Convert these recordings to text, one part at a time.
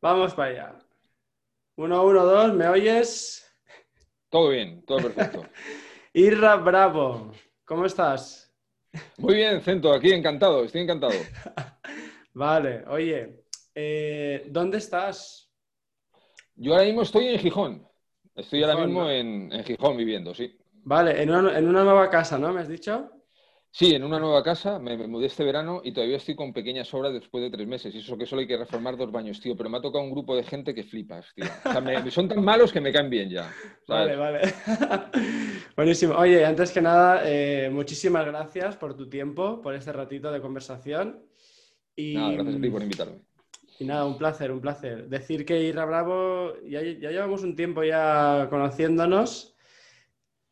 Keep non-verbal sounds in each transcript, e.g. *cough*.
Vamos para allá. Uno, uno, dos, ¿me oyes? Todo bien, todo perfecto. *laughs* Irra Bravo, ¿cómo estás? Muy bien, Cento, aquí encantado, estoy encantado. *laughs* vale, oye, eh, ¿dónde estás? Yo ahora mismo estoy en Gijón. Estoy ahora mismo en, en, Gijón viviendo, sí. Vale, en una, en una nueva casa, ¿no? ¿Me has dicho? Sí, en una nueva casa, me, mudé este verano y todavía estoy con pequeñas obras después de tres meses. Y eso que solo hay que reformar dos baños, tío. Pero me ha tocado un grupo de gente que flipas, tío. O sea, son tan malos que me caen bien ya. *laughs* Vale, vale. *laughs* Buenísimo. Oye, antes que nada, eh, muchísimas gracias por tu tiempo, por este ratito de conversación. Y, nada, gracias a ti por invitarme. Y nada, un placer, un placer. Decir que Irra Bravo, ya, ya llevamos un tiempo ya conociéndonos,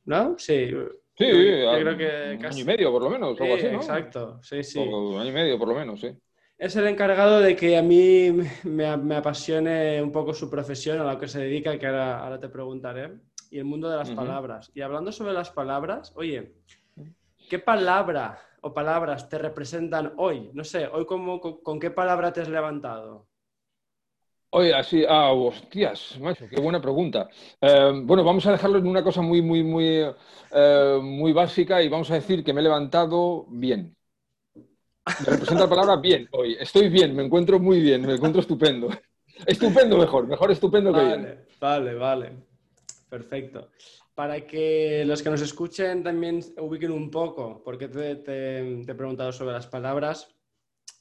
¿no? Sí, Sí, creo que un año y medio por lo menos, algo así, ¿no? Exacto, sí, sí. un año y medio por lo menos, sí. Es el encargado de que a mí me, me apasione un poco su profesión, a lo que se dedica, que ahora, ahora te preguntaré, y el mundo de las palabras. Y hablando sobre las palabras, oye, ¿qué palabra o palabras te representan hoy? No sé, hoy cómo, con qué palabra te has levantado? Oye, así, ah, hostias, macho, qué buena pregunta. Eh, bueno, vamos a dejarlo en una cosa muy, muy, muy, eh, muy básica y vamos a decir que me he levantado bien. Me representa la palabra bien hoy. Estoy bien, me encuentro muy bien, me encuentro estupendo. Estupendo mejor, mejor estupendo que bien. Vale, vale. Perfecto. Para que los que nos escuchen también ubiquen un poco, porque te, te he preguntado sobre las palabras,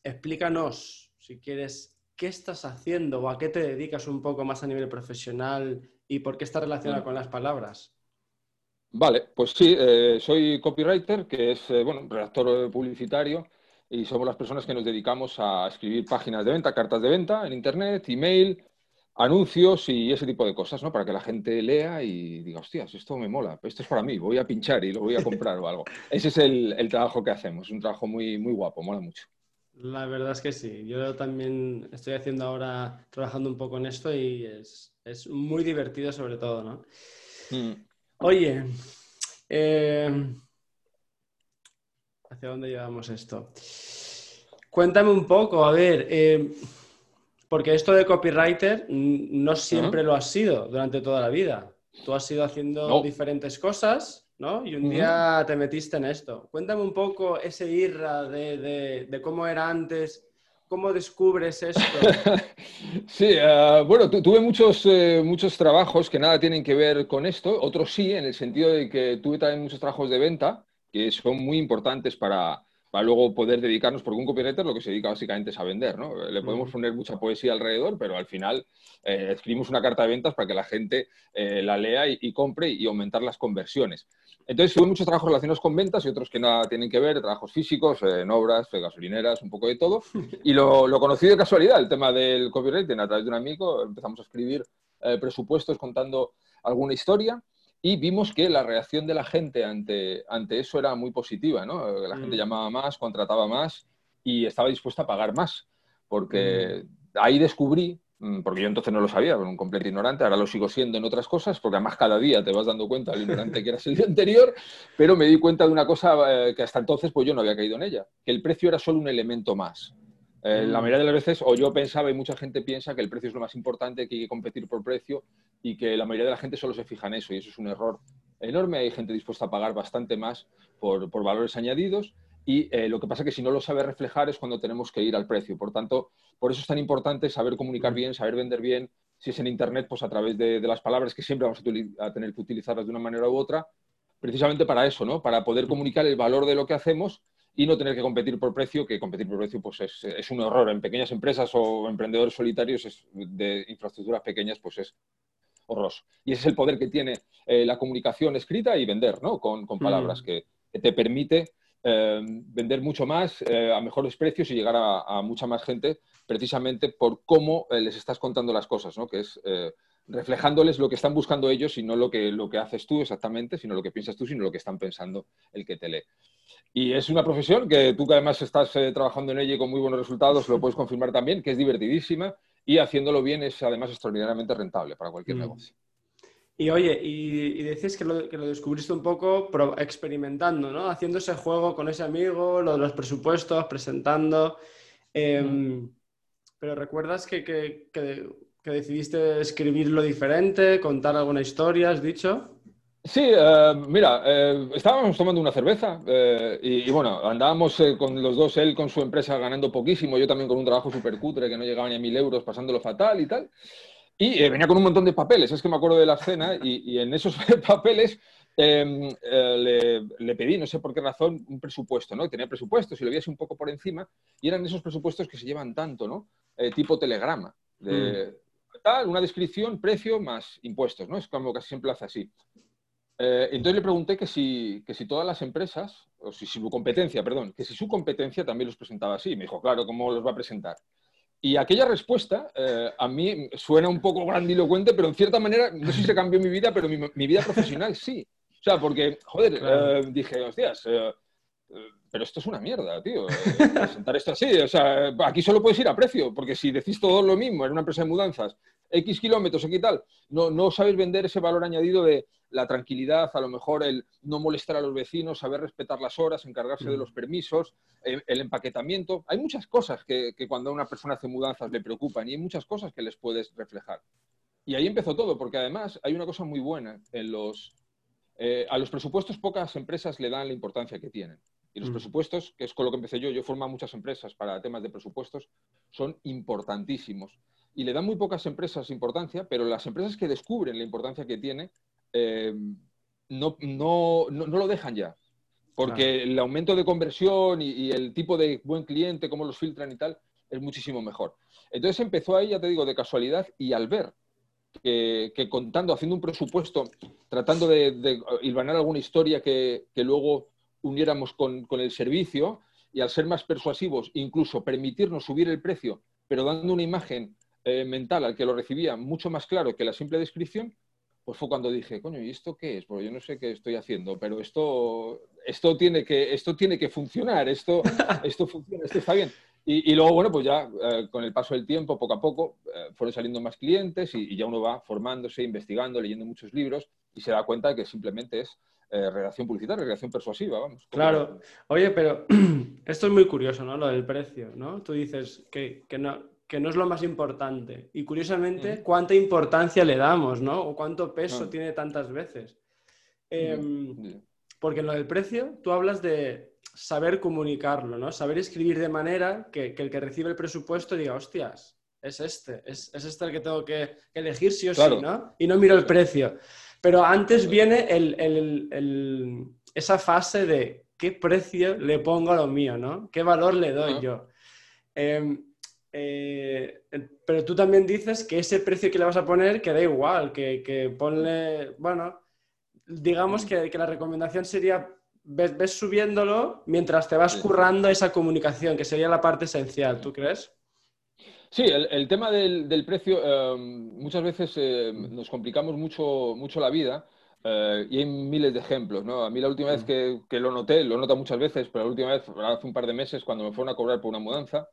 explícanos, si quieres, qué estás haciendo o a qué te dedicas un poco más a nivel profesional y por qué está relacionado con las palabras. Vale, pues sí, eh, soy copywriter, que es, eh, bueno, redactor publicitario y somos las personas que nos dedicamos a escribir páginas de venta, cartas de venta en Internet, email, anuncios y ese tipo de cosas, ¿no? Para que la gente lea y diga, hostias, esto me mola, esto es para mí, voy a pinchar y lo voy a comprar o algo. Ese es el, el trabajo que hacemos, un trabajo muy, muy guapo, mola mucho. La verdad es que sí. Yo también estoy haciendo ahora, trabajando un poco en esto y es, muy divertido sobre todo, ¿no? Mm. Oye, eh, ¿hacia dónde llevamos esto? Cuéntame un poco, a ver, eh, porque esto de copywriter no siempre lo has sido durante toda la vida. Tú has ido haciendo diferentes cosas ¿no? Y un día te metiste en esto. Cuéntame un poco ese irra de, cómo era antes, cómo descubres esto. *laughs* sí, eh, bueno, tuve muchos, eh, muchos trabajos que nada tienen que ver con esto, otros sí, en el sentido de que tuve también muchos trabajos de venta que son muy importantes para, para luego poder dedicarnos, porque un copywriter lo que se dedica básicamente es a vender, ¿no? Le podemos poner mucha poesía alrededor, pero al final eh, escribimos una carta de ventas para que la gente la lea y, y, compre y aumentar las conversiones. Entonces, tuve muchos trabajos relacionados con ventas y otros que nada tienen que ver, trabajos físicos, en obras, gasolineras, un poco de todo. *laughs* Y lo, conocí de casualidad, el tema del copywriting, a través de un amigo. Empezamos a escribir eh, presupuestos contando alguna historia y vimos que la reacción de la gente ante, ante eso era muy positiva. ¿no? La gente mm. llamaba más, contrataba más y estaba dispuesta a pagar más. Porque mm. ahí descubrí Mm, porque yo entonces no lo sabía, era un completo ignorante, ahora lo sigo siendo en otras cosas, porque además cada día te vas dando cuenta del ignorante que eras el día anterior, pero me di cuenta de una cosa eh, que hasta entonces pues yo no había caído en ella, que el precio era solo un elemento más. Eh, la mm. mayoría de las veces, o yo pensaba y mucha gente piensa que el precio es lo más importante, que hay que competir por precio y que la mayoría de la gente solo se fija en eso y eso es un error enorme. Hay gente dispuesta a pagar bastante más por, por valores añadidos y eh, lo que pasa es que si no lo sabe reflejar es cuando tenemos que ir al precio. Por tanto, por eso es tan importante saber comunicar bien, saber vender bien. Si es en Internet, pues a través de, las palabras que siempre vamos a, tener que utilizarlas de una manera u otra, precisamente para eso, ¿no? Para poder comunicar el valor de lo que hacemos y no tener que competir por precio, que competir por precio pues es, un error. En pequeñas empresas o emprendedores solitarios de infraestructuras pequeñas, pues es horroroso. Y ese es el poder que tiene eh, la comunicación escrita y vender, ¿no? Con, palabras, que, que, te permite eh, vender mucho más eh, a mejores precios y llegar a, mucha más gente precisamente por cómo les estás contando las cosas, ¿no? que es reflejándoles lo que están buscando ellos y no lo que, lo que haces tú exactamente, sino lo que piensas tú, sino lo que están pensando el que te lee. Y es una profesión que tú que además estás trabajando en ella y con muy buenos resultados, lo puedes confirmar también, que es divertidísima y haciéndolo bien es además extraordinariamente rentable para cualquier mm. negocio. Y oye, y, decís que lo, que lo, descubriste un poco experimentando, ¿no? Haciendo ese juego con ese amigo, lo de los presupuestos, presentando. Em, pero ¿recuerdas que, que, que, decidiste escribirlo diferente, contar alguna historia, has dicho? Sí, eh, mira, eh, estábamos tomando una cerveza eh, y, bueno, andábamos con los dos, él con su empresa ganando poquísimo, yo también con un trabajo súper cutre que no llegaba ni a mil euros, pasándolo fatal y tal. Y venía con un montón de papeles, es que me acuerdo de la escena y, en esos *laughs* papeles em, le, le, pedí, no sé por qué razón, un presupuesto, ¿no? Tenía presupuestos y lo veías un poco por encima y eran esos presupuestos que se llevan tanto, ¿no? tipo telegrama, de mm. Tal, una descripción, precio más impuestos, ¿no? Es como casi siempre hace así. Eh, entonces le pregunté que si, que si todas las empresas, o si, su competencia, perdón, que si su competencia también los presentaba así. Me dijo, claro, ¿cómo los va a presentar? Y aquella respuesta eh, a mí suena un poco grandilocuente, pero en cierta manera, no sé si se cambió mi vida, pero mi, vida profesional sí. O sea, porque, joder, eh, dije, hostias, pero esto es una mierda, tío. presentar esto así, o sea, aquí solo puedes ir a precio, porque si decís todo lo mismo en una empresa de mudanzas, X kilómetros, X tal, no, no sabes vender ese valor añadido de la tranquilidad, a lo mejor el no molestar a los vecinos, saber respetar las horas, encargarse de los permisos, el, empaquetamiento. Hay muchas cosas que, cuando una persona hace mudanzas le preocupan y hay muchas cosas que les puedes reflejar. Y ahí empezó todo, porque además hay una cosa muy buena en los... Eh, a los presupuestos pocas empresas le dan la importancia que tienen. Y los presupuestos, que es con lo que empecé yo, yo formo muchas empresas para temas de presupuestos, son importantísimos. Y le dan muy pocas empresas importancia, pero las empresas que descubren la importancia que tiene eh, no, no, no, lo dejan ya. Porque el aumento de conversión y, el tipo de buen cliente, cómo los filtran y tal, es muchísimo mejor. Entonces empezó ahí, ya te digo, de casualidad y al ver que, contando, haciendo un presupuesto, tratando de, de hilvanar alguna historia que, luego uniéramos con, el servicio y al ser más persuasivos, incluso permitirnos subir el precio, pero dando una imagen eh, mental al que lo recibía mucho más claro que la simple descripción, pues fue cuando dije, coño, ¿y esto qué es? Porque yo no sé qué estoy haciendo, pero esto, esto, tiene, que, esto tiene que funcionar, esto, *laughs* esto funciona, esto está bien. Y, luego, bueno, pues ya eh, con el paso del tiempo, poco a poco, eh, fueron saliendo más clientes y, ya uno va formándose, investigando, leyendo muchos libros y se da cuenta de que simplemente es eh, redacción publicitaria, redacción persuasiva, vamos. Claro. Oye, pero *clears throat* esto es muy curioso, ¿no? Lo del precio, ¿no? Tú dices que, que no, que no es lo más importante. Y curiosamente, cuánta importancia le damos, ¿no? O cuánto peso ah. tiene tantas veces. Em, porque en lo del precio, tú hablas de saber comunicarlo, ¿no? Saber escribir de manera que, el que recibe el presupuesto diga, hostias, es este, es, este el que tengo que, elegir sí o sí, ¿no? Y no miro el precio. Pero antes viene esa fase de qué precio le pongo a lo mío, ¿no? ¿Qué valor le doy yo? Em, eh, pero tú también dices que ese precio que le vas a poner que da igual, que, que ponle, bueno, digamos que, la recomendación sería, ves, subiéndolo mientras te vas currando esa comunicación, que sería la parte esencial, ¿tú crees? Sí, el, tema del, precio, em, muchas veces eh, nos complicamos mucho, mucho la vida eh, y hay miles de ejemplos. ¿no? A mí la última vez que, que, lo noté, lo nota muchas veces, pero la última vez, hace un par de meses, cuando me fueron a cobrar por una mudanza,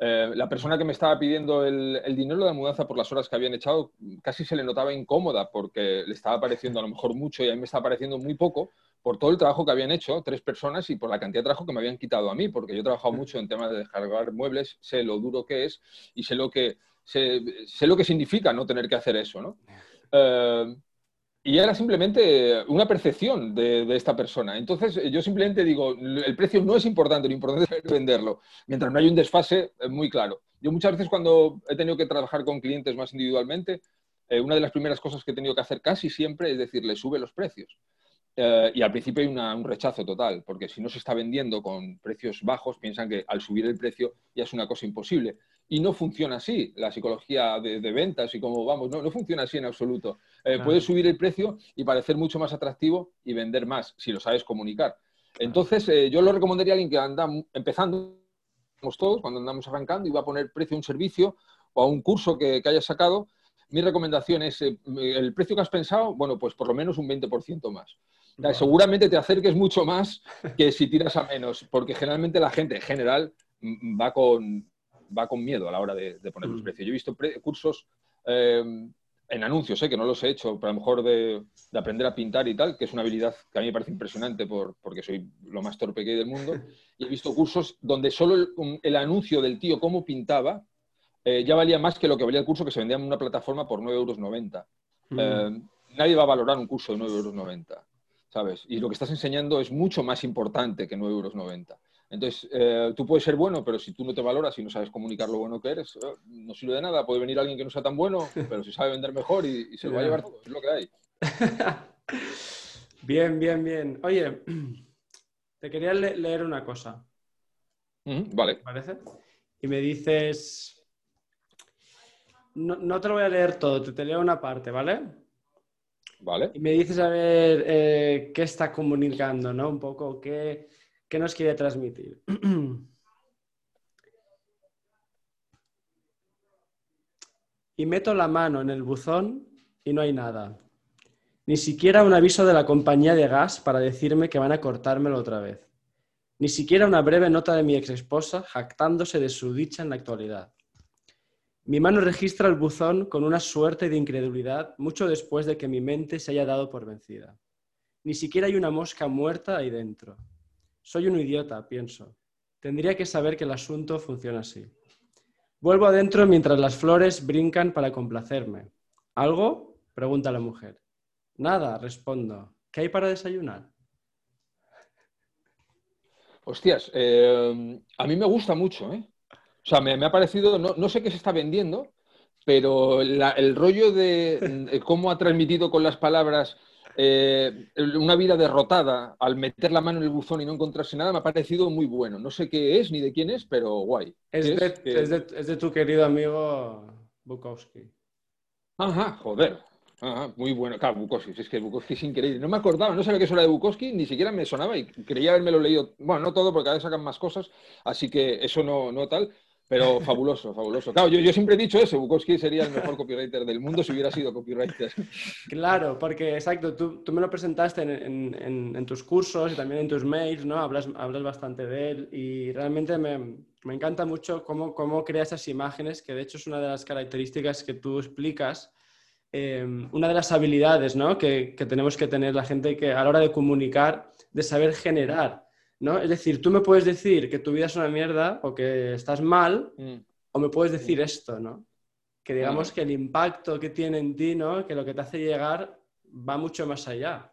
eh, la persona que me estaba pidiendo el, dinero de la mudanza por las horas que habían echado casi se le notaba incómoda porque le estaba pareciendo a lo mejor mucho y a mí me estaba pareciendo muy poco por todo el trabajo que habían hecho tres personas y por la cantidad de trabajo que me habían quitado a mí, porque yo he trabajado mucho en temas de descargar muebles, sé lo duro que es y sé lo que, sé, lo que significa no tener que hacer eso. ¿no? Eh, y era simplemente una percepción de, esta persona. Entonces, yo simplemente digo, el precio no es importante, lo importante es venderlo, mientras no hay un desfase muy claro. Yo muchas veces cuando he tenido que trabajar con clientes más individualmente, eh, una de las primeras cosas que he tenido que hacer casi siempre es decirle, sube los precios. Eh, y al principio hay un rechazo total, porque si no se está vendiendo con precios bajos, piensan que al subir el precio ya es una cosa imposible. Y no funciona así la psicología de, ventas y cómo vamos, no, no funciona así en absoluto. Eh, puedes subir el precio y parecer mucho más atractivo y vender más si lo sabes comunicar. Entonces, eh, yo lo recomendaría a alguien que anda empezando, todos, cuando andamos arrancando y va a poner precio a un servicio o a un curso que, que haya sacado, mi recomendación es eh, el precio que has pensado, bueno, pues por lo menos un 20% más. Seguramente te acerques mucho más que si tiras a menos, porque generalmente la gente en general va con, va con miedo a la hora de, poner los mm. precios. Yo he visto cursos eh, en anuncios, eh, que no los he hecho, pero a lo mejor de, aprender a pintar y tal, que es una habilidad que a mí me parece impresionante por, porque soy lo más torpe que hay del mundo. *laughs* Y he visto cursos donde solo el, anuncio del tío cómo pintaba eh, ya valía más que lo que valía el curso que se vendía en una plataforma por 9,90 euros. Mm. Eh, nadie va a valorar un curso de 9,90 euros, ¿sabes? Y lo que estás enseñando es mucho más importante que 9,90 euros. Entonces, eh, tú puedes ser bueno, pero si tú no te valoras y no sabes comunicar lo bueno que eres, no sirve de nada. Puede venir alguien que no sea tan bueno, *laughs* pero si sabe vender mejor y, se lo va a llevar todo. Es lo que hay. *laughs* bien, bien, bien. Oye, *clears throat* te quería leer una cosa. vale. ¿Te parece? Y me dices, no, te lo voy a leer todo, te, leo una parte, ¿vale? Vale. Y me dices a ver eh, qué está comunicando, ¿no? Un poco qué, qué nos quiere transmitir. *clears throat* y meto la mano en el buzón y no hay nada. Ni siquiera un aviso de la compañía de gas para decirme que van a cortármelo otra vez. Ni siquiera una breve nota de mi ex esposa jactándose de su dicha en la actualidad. Mi mano registra el buzón con una suerte de incredulidad mucho después de que mi mente se haya dado por vencida. Ni siquiera hay una mosca muerta ahí dentro. Soy un idiota, pienso. Tendría que saber que el asunto funciona así. Vuelvo adentro mientras las flores brincan para complacerme. ¿Algo? pregunta la mujer. Nada, respondo. ¿Qué hay para desayunar? Hostias, eh, a mí me gusta mucho, ¿eh? O sea, me, ha parecido, no, sé qué se está vendiendo, pero el rollo de cómo ha transmitido con las palabras eh, una vida derrotada al meter la mano en el buzón y no encontrarse nada me ha parecido muy bueno. No sé qué es ni de quién es, pero guay. Es, de, tu querido amigo Bukowski. Ajá, joder. Ajá, muy bueno. Claro, Bukowski, es que Bukowski es increíble. No me acordaba, no sabía que eso era de Bukowski, ni siquiera me sonaba y creía haberme lo leído. Bueno, no todo, porque cada vez sacan más cosas, así que eso no, no tal. Pero fabuloso, fabuloso. Claro, yo, siempre he dicho eso, Bukowski sería el mejor copywriter del mundo si hubiera sido copywriter. Claro, porque exacto, tú, me lo presentaste en, tus cursos y también en tus mails, ¿no? Hablas, hablas bastante de él y realmente me, encanta mucho cómo, cómo crea esas imágenes, que de hecho es una de las características que tú explicas, em, una de las habilidades ¿no? que, que tenemos que tener la gente que a la hora de comunicar, de saber generar ¿no? Es decir, tú me puedes decir que tu vida es una mierda o que estás mal, mm. o me puedes decir esto, ¿no? Que digamos que el impacto que tiene en ti, ¿no? Que lo que te hace llegar va mucho más allá.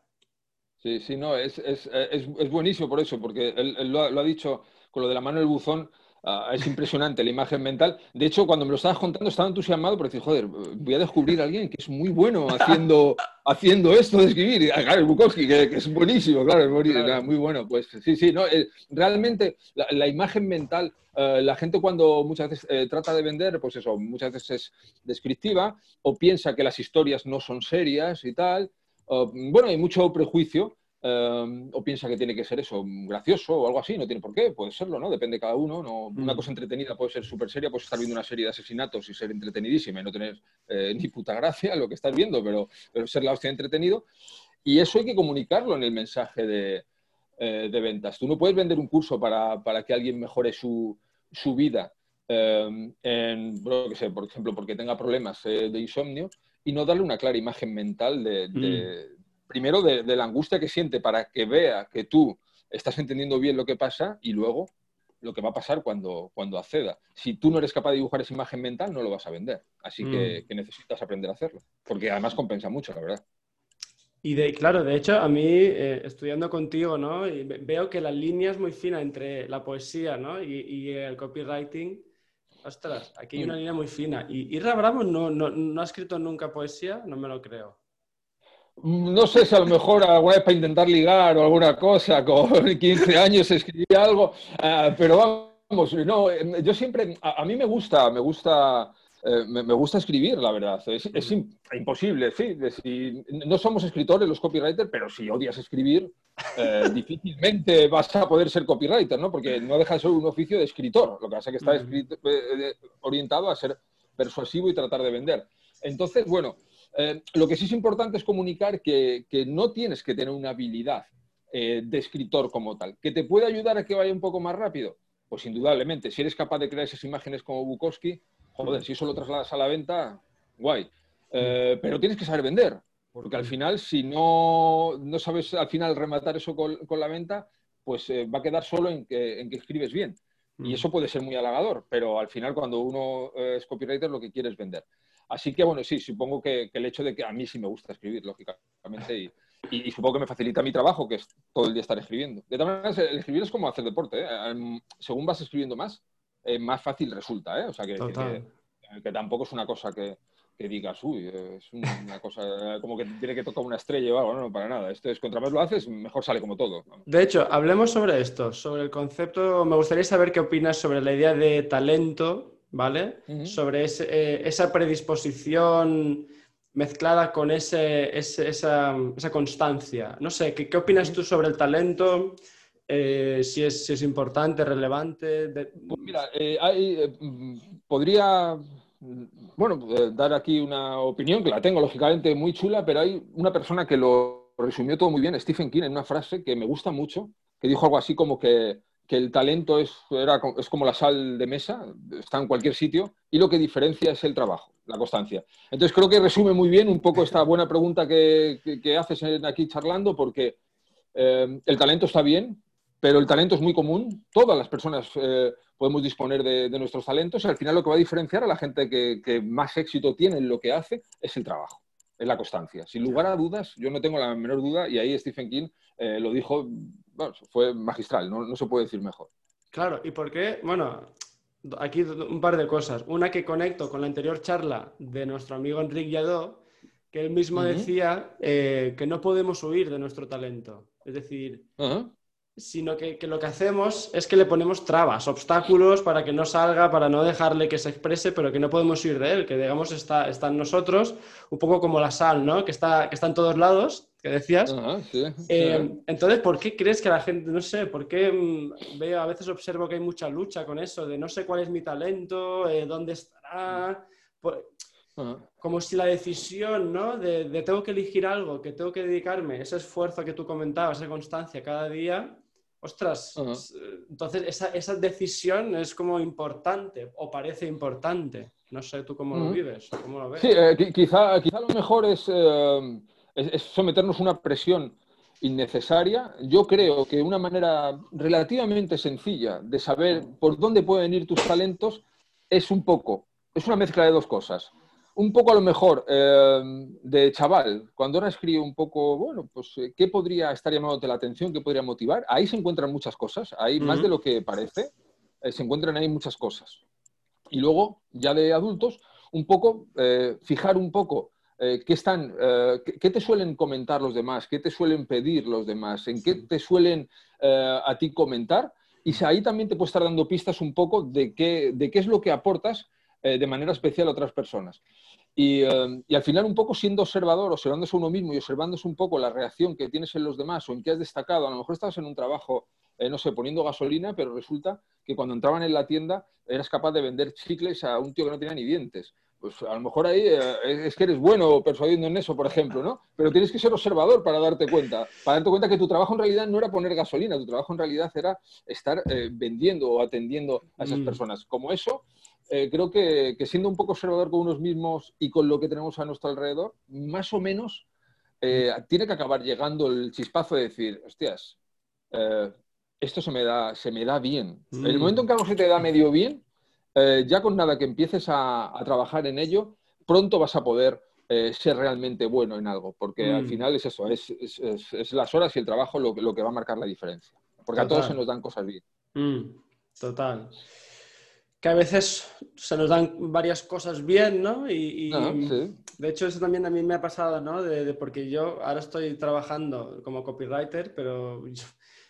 Sí, sí, no, es, buenísimo por eso, porque él, lo, ha, dicho con lo de la mano del buzón, Ah, es impresionante la imagen mental. De hecho, cuando me lo estabas contando, estaba entusiasmado porque decir, joder, voy a descubrir a alguien que es muy bueno haciendo, *laughs* haciendo esto de escribir. Ah, claro, Bukowski, que, es buenísimo, claro, es muy bueno. Pues sí, sí, no, eh, realmente la, imagen mental, eh, la gente cuando muchas veces eh, trata de vender, pues eso, muchas veces es descriptiva o piensa que las historias no son serias y tal. bueno, hay mucho prejuicio Em, o piensa que tiene que ser eso, gracioso o algo así, no tiene por qué, puede serlo, ¿no? Depende de cada uno. ¿no? Una mm. cosa entretenida puede ser súper seria, puedes estar viendo una serie de asesinatos y ser entretenidísima y no tener eh, ni puta gracia lo que estás viendo, pero, pero ser la hostia entretenido. Y eso hay que comunicarlo en el mensaje de, eh, de ventas. Tú no puedes vender un curso para, para que alguien mejore su, su vida, em, en, que sé, por ejemplo, porque tenga problemas eh, de insomnio y no darle una clara imagen mental de, mm primero de, la angustia que siente para que vea que tú estás entendiendo bien lo que pasa y luego lo que va a pasar cuando, cuando acceda. Si tú no eres capaz de dibujar esa imagen mental, no lo vas a vender. Así que, mm. necesitas aprender a hacerlo, porque además compensa mucho, la verdad. Y de, claro, de hecho, a mí, eh, estudiando contigo, ¿no? veo que la línea es muy fina entre la poesía, ¿no? Y, el copywriting. Ostras, aquí hay una mm. línea muy fina. ¿Y Irra Bravo no, no ha escrito nunca poesía? No me lo creo. No sé si a lo mejor alguna vez para intentar ligar o alguna cosa, con *laughs* 15 años escribí algo, ah, pero vamos, no, em, yo siempre, a, mí me gusta, me gusta, eh, me, gusta escribir, la verdad. Es, imposible, sí. no somos escritores los copywriters, pero si odias escribir, eh, *laughs* difícilmente vas a poder ser copywriter, ¿no? Porque no deja de ser un oficio de escritor. Lo que pasa es que está eh, orientado a ser persuasivo y tratar de vender. Entonces, bueno, eh, lo que sí es importante es comunicar que, no tienes que tener una habilidad eh, de escritor como tal. ¿Que te puede ayudar a que vaya un poco más rápido? Pues indudablemente. Si eres capaz de crear esas imágenes como Bukowski, joder, si eso lo trasladas a la venta, guay. Eh, pero tienes que saber vender. Porque al final, si no, no sabes al final rematar eso con, la venta, pues va a quedar solo en que, en que escribes bien. Y eso puede ser muy halagador, pero al final cuando uno es copywriter lo que quiere es vender. Así que, bueno, sí, supongo que, el hecho de que a mí sí me gusta escribir, lógicamente, y, supongo que me facilita mi trabajo, que es todo el día estar escribiendo. De todas maneras, el escribir es como hacer deporte. ¿eh? Según vas escribiendo más, eh, más fácil resulta. ¿eh? O sea, que, que, tampoco es una cosa que, digas, uy, es una cosa como que tiene que tocar una estrella o algo. No, no, para nada. Esto es, contra más lo haces, mejor sale como todo. De hecho, hablemos sobre esto, sobre el concepto. Me gustaría saber qué opinas sobre la idea de talento ¿vale? Sobre eh, esa predisposición mezclada con ese, esa, constancia. No sé, ¿qué, opinas tú sobre el talento? Eh, si, es, si, es, importante, relevante. Pues mira, eh, podría bueno, dar aquí una opinión que la tengo lógicamente muy chula, pero hay una persona que lo resumió todo muy bien, Stephen King, en una frase que me gusta mucho, que dijo algo así como que que el talento es, es como la sal de mesa, está en cualquier sitio, y lo que diferencia es el trabajo, la constancia. Entonces creo que resume muy bien un poco esta buena pregunta que, haces aquí charlando, porque eh, el talento está bien, pero el talento es muy común, todas las personas eh, podemos disponer de, nuestros talentos, y al final lo que va a diferenciar a la gente que, que más éxito tiene en lo que hace es el trabajo es la constancia. Sin lugar a dudas, yo no tengo la menor duda, y ahí Stephen King eh, lo dijo, fue magistral, no, se puede decir mejor. Claro, ¿y por qué? Bueno, aquí un par de cosas. Una que conecto con la anterior charla de nuestro amigo Enrique Yadó, que él mismo decía eh, que no podemos huir de nuestro talento. Es decir, sino que, lo que hacemos es que le ponemos trabas, obstáculos para que no salga, para no dejarle que se exprese, pero que no podemos ir de él, que digamos está, está en nosotros, un poco como la sal, ¿no? Que está, que está en todos lados, que decías. Eh, entonces, ¿por qué crees que la gente, no sé, por qué mm, veo, a veces observo que hay mucha lucha con eso, de no sé cuál es mi talento, eh, dónde estará? Como si la decisión, ¿no? De, de tengo que elegir algo, que tengo que dedicarme, ese esfuerzo que tú comentabas, esa constancia cada día, ostras, entonces esa, decisión es como importante o parece importante. No sé tú cómo lo vives, cómo lo ves. Sí, eh, quizá, quizá lo mejor eh, es, es, someternos a una presión innecesaria. Yo creo que una manera relativamente sencilla de saber por dónde pueden ir tus talentos es un poco, es una mezcla de dos cosas un poco a lo mejor eh, de chaval, cuando ahora escribo un poco, bueno, pues eh, qué podría estar llamándote la atención, qué podría motivar, ahí se encuentran muchas cosas, ahí más de lo que parece, eh, se encuentran ahí muchas cosas. Y luego, ya de adultos, un poco, fijar un poco qué están, qué te suelen comentar los demás, qué te suelen pedir los demás, en qué te suelen a ti comentar, y ahí también te puedes estar dando pistas un poco de qué, de qué es lo que aportas de manera especial a otras personas. Eh, y, al final un poco siendo observador, observándose uno mismo y observándose un poco la reacción que tienes en los demás o en qué has destacado. A lo mejor estabas en un trabajo, eh, no sé, poniendo gasolina, pero resulta que cuando entraban en la tienda eras capaz de vender chicles a un tío que no tenía ni dientes. Pues a lo mejor ahí eh, es que eres bueno persuadiendo en eso, por ejemplo, ¿no? Pero tienes que ser observador para darte cuenta, para darte cuenta que tu trabajo en realidad no era poner gasolina, tu trabajo en realidad era estar vendiendo o atendiendo a esas mm. personas. Como eso, eh, creo que, siendo un poco observador con unos mismos y con lo que tenemos a nuestro alrededor, más o menos eh, tiene que acabar llegando el chispazo de decir, hostias, eh, esto se me da, se me da bien. En el mm. momento en que algo se te da medio bien, ya con nada que empieces a, trabajar en ello, pronto vas a poder ser realmente bueno en algo, porque al mm. final es eso, es, las horas y el trabajo lo, que va a marcar la diferencia, porque a todos se nos dan cosas bien. Mm. Total que a veces se nos dan varias cosas bien, ¿no? Y, ah, de hecho eso también a mí me ha pasado, ¿no? De, porque yo ahora estoy trabajando como copywriter, pero yo,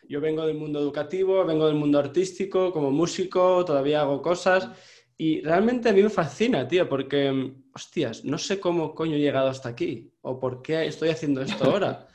vengo del mundo educativo, vengo del mundo artístico, como músico, todavía hago cosas y realmente a mí me fascina, tío, porque, hostias, no sé cómo coño he llegado hasta aquí o por qué estoy haciendo esto *laughs* ahora.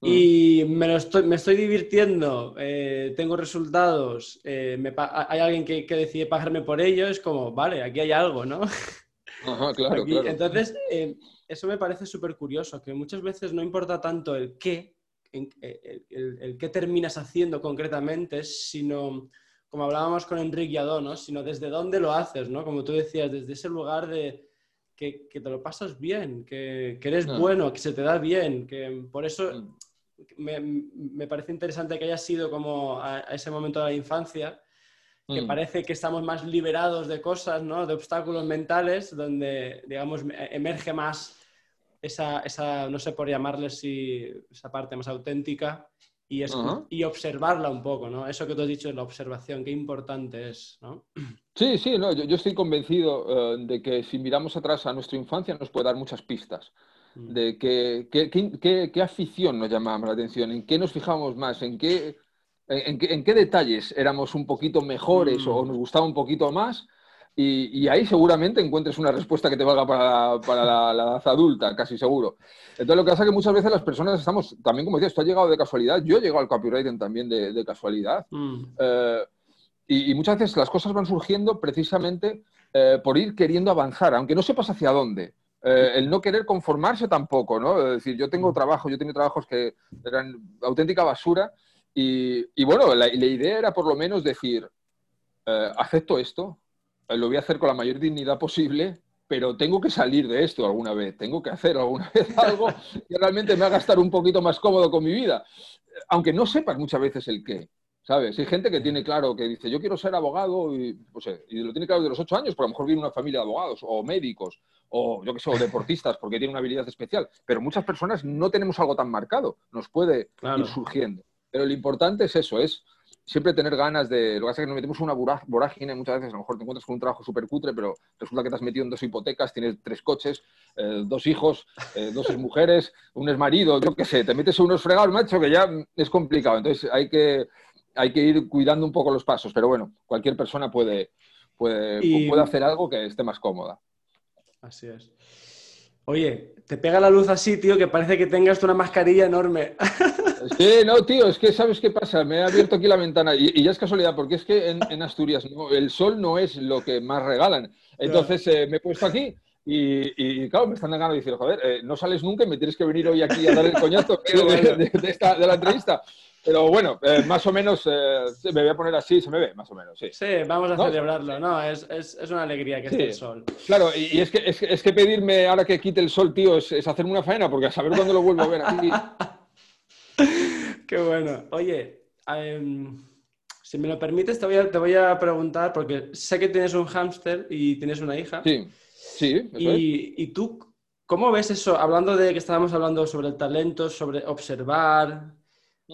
Mm. Y me, estoy, me estoy divirtiendo, eh, tengo resultados, eh, hay alguien que, decide pagarme por ello, es como, vale, aquí hay algo, ¿no? Ajá, *laughs* claro, claro. Entonces, eh, eso me parece súper curioso, que muchas veces no importa tanto el qué, el, qué terminas haciendo concretamente, sino, como hablábamos con Enrique Yadó, ¿no? Sino desde dónde lo haces, ¿no? Como tú decías, desde ese lugar de... Que, te lo pasas bien, que, eres ah. bueno, que se te da bien, que por eso mm me, parece interesante que haya sido como a, ese momento de la infancia que mm. parece que estamos más liberados de cosas, ¿no? De obstáculos mentales, donde, digamos, emerge más esa, esa no sé por llamarle si, esa parte más auténtica y, y observarla un poco, ¿no? Eso que tú has dicho, la observación, qué importante es, ¿no? Sí, sí, no, yo, estoy convencido eh, de que si miramos atrás a nuestra infancia nos puede dar muchas pistas mm. de qué que, qué afición nos llamaba la atención, en qué nos fijamos más, en qué en, qué detalles éramos un poquito mejores o mm. nos gustaba un poquito más. Y, ahí seguramente encuentres una respuesta que te valga para, la, edad adulta, casi seguro. Entonces, lo que pasa es que muchas veces las personas estamos, también como decías, esto ha llegado de casualidad. Yo he llegado al copywriting también de, casualidad. Mm. Eh, y, muchas veces las cosas van surgiendo precisamente eh, por ir queriendo avanzar, aunque no sepas hacia dónde. Eh, el no querer conformarse tampoco, ¿no? Es decir, yo tengo mm. trabajo, yo he tenido trabajos que eran auténtica basura y, bueno, la, idea era por lo menos decir, eh, acepto esto, lo voy a hacer con la mayor dignidad posible, pero tengo que salir de esto alguna vez, tengo que hacer alguna *laughs* vez algo que realmente me haga estar un poquito más cómodo con mi vida, aunque no sepas muchas veces el qué. ¿Sabes? Hay gente que tiene claro que dice, yo quiero ser abogado y, pues, y lo tiene claro de los ocho años, porque a lo mejor viene una familia de abogados o médicos o yo que sé, o deportistas, porque tiene una habilidad especial. Pero muchas personas no tenemos algo tan marcado, nos puede ir surgiendo. Pero lo importante es eso, es siempre tener ganas de... Lo que pasa es que nos metemos una vorágine muchas veces, a lo mejor te encuentras con un trabajo súper cutre, pero resulta que te has metido en dos hipotecas, tienes tres coches, eh, dos hijos, eh, dos mujeres, un exmarido, yo qué sé, te metes en unos fregados, macho, que ya es complicado. Entonces hay que, hay que ir cuidando un poco los pasos, pero bueno, cualquier persona puede, puede, puede hacer algo que esté más cómoda. Así es. Oye, te pega la luz así, tío, que parece que tengas una mascarilla enorme. *laughs* *laughs* Sí, no, tío, es que ¿sabes qué pasa? Me he abierto aquí la ventana y, ya es casualidad, porque es que en, Asturias el sol no es lo que más regalan. Entonces eh, me he puesto aquí y, claro, me están ganando y decir, joder, eh, no sales nunca y me tienes que venir hoy aquí a dar el coñazo *laughs* *laughs* de, de la entrevista. Pero bueno, eh, más o menos eh, me voy a poner así, se me ve, más o menos, sí. Sí, vamos a celebrarlo, ¿no? Es, es, es, una alegría que esté el sol. Claro, y, es, que, es, que pedirme ahora que quite el sol, tío, es, hacerme una faena, porque a saber cuándo lo vuelvo a ver aquí. Qué bueno. Oye, em, si me lo permites, te voy, a, te voy a preguntar, porque sé que tienes un hámster y tienes una hija. Sí, sí. Y, y tú, ¿cómo ves eso? Hablando de que estábamos hablando sobre el talento, sobre observar,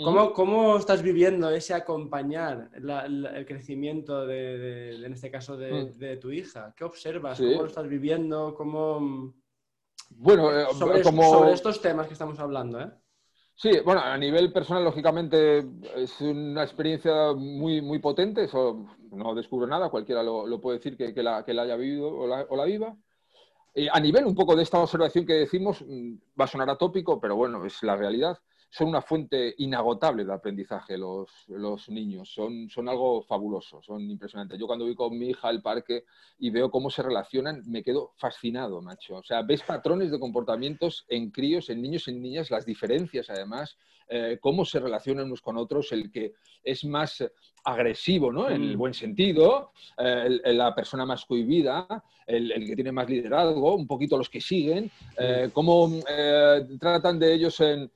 ¿Cómo, estás viviendo ese acompañar el crecimiento, de, en este caso, mm. de, tu hija? ¿Qué observas? ¿Cómo lo estás viviendo? ¿Cómo... Bueno, eh, sobre, sobre, estos temas que estamos hablando, ¿eh? Sí, bueno, a nivel personal, lógicamente, es una experiencia muy, muy potente, eso no descubro nada, cualquiera lo, puede decir que, la, que, la, haya vivido o la, viva. a nivel un poco de esta observación que decimos, mm, va a sonar atópico, pero bueno, es la realidad son una fuente inagotable de aprendizaje los, los niños, son, son, algo fabuloso, son impresionantes. Yo cuando voy con mi hija al parque y veo cómo se relacionan, me quedo fascinado, macho. O sea, ves patrones de comportamientos en críos, en niños, en niñas, las diferencias además, eh, cómo se relacionan unos con otros, el que es más agresivo, ¿no? En el mm. buen sentido, eh, la persona más cohibida, el, el, que tiene más liderazgo, un poquito los que siguen, eh, cómo tratan de ellos en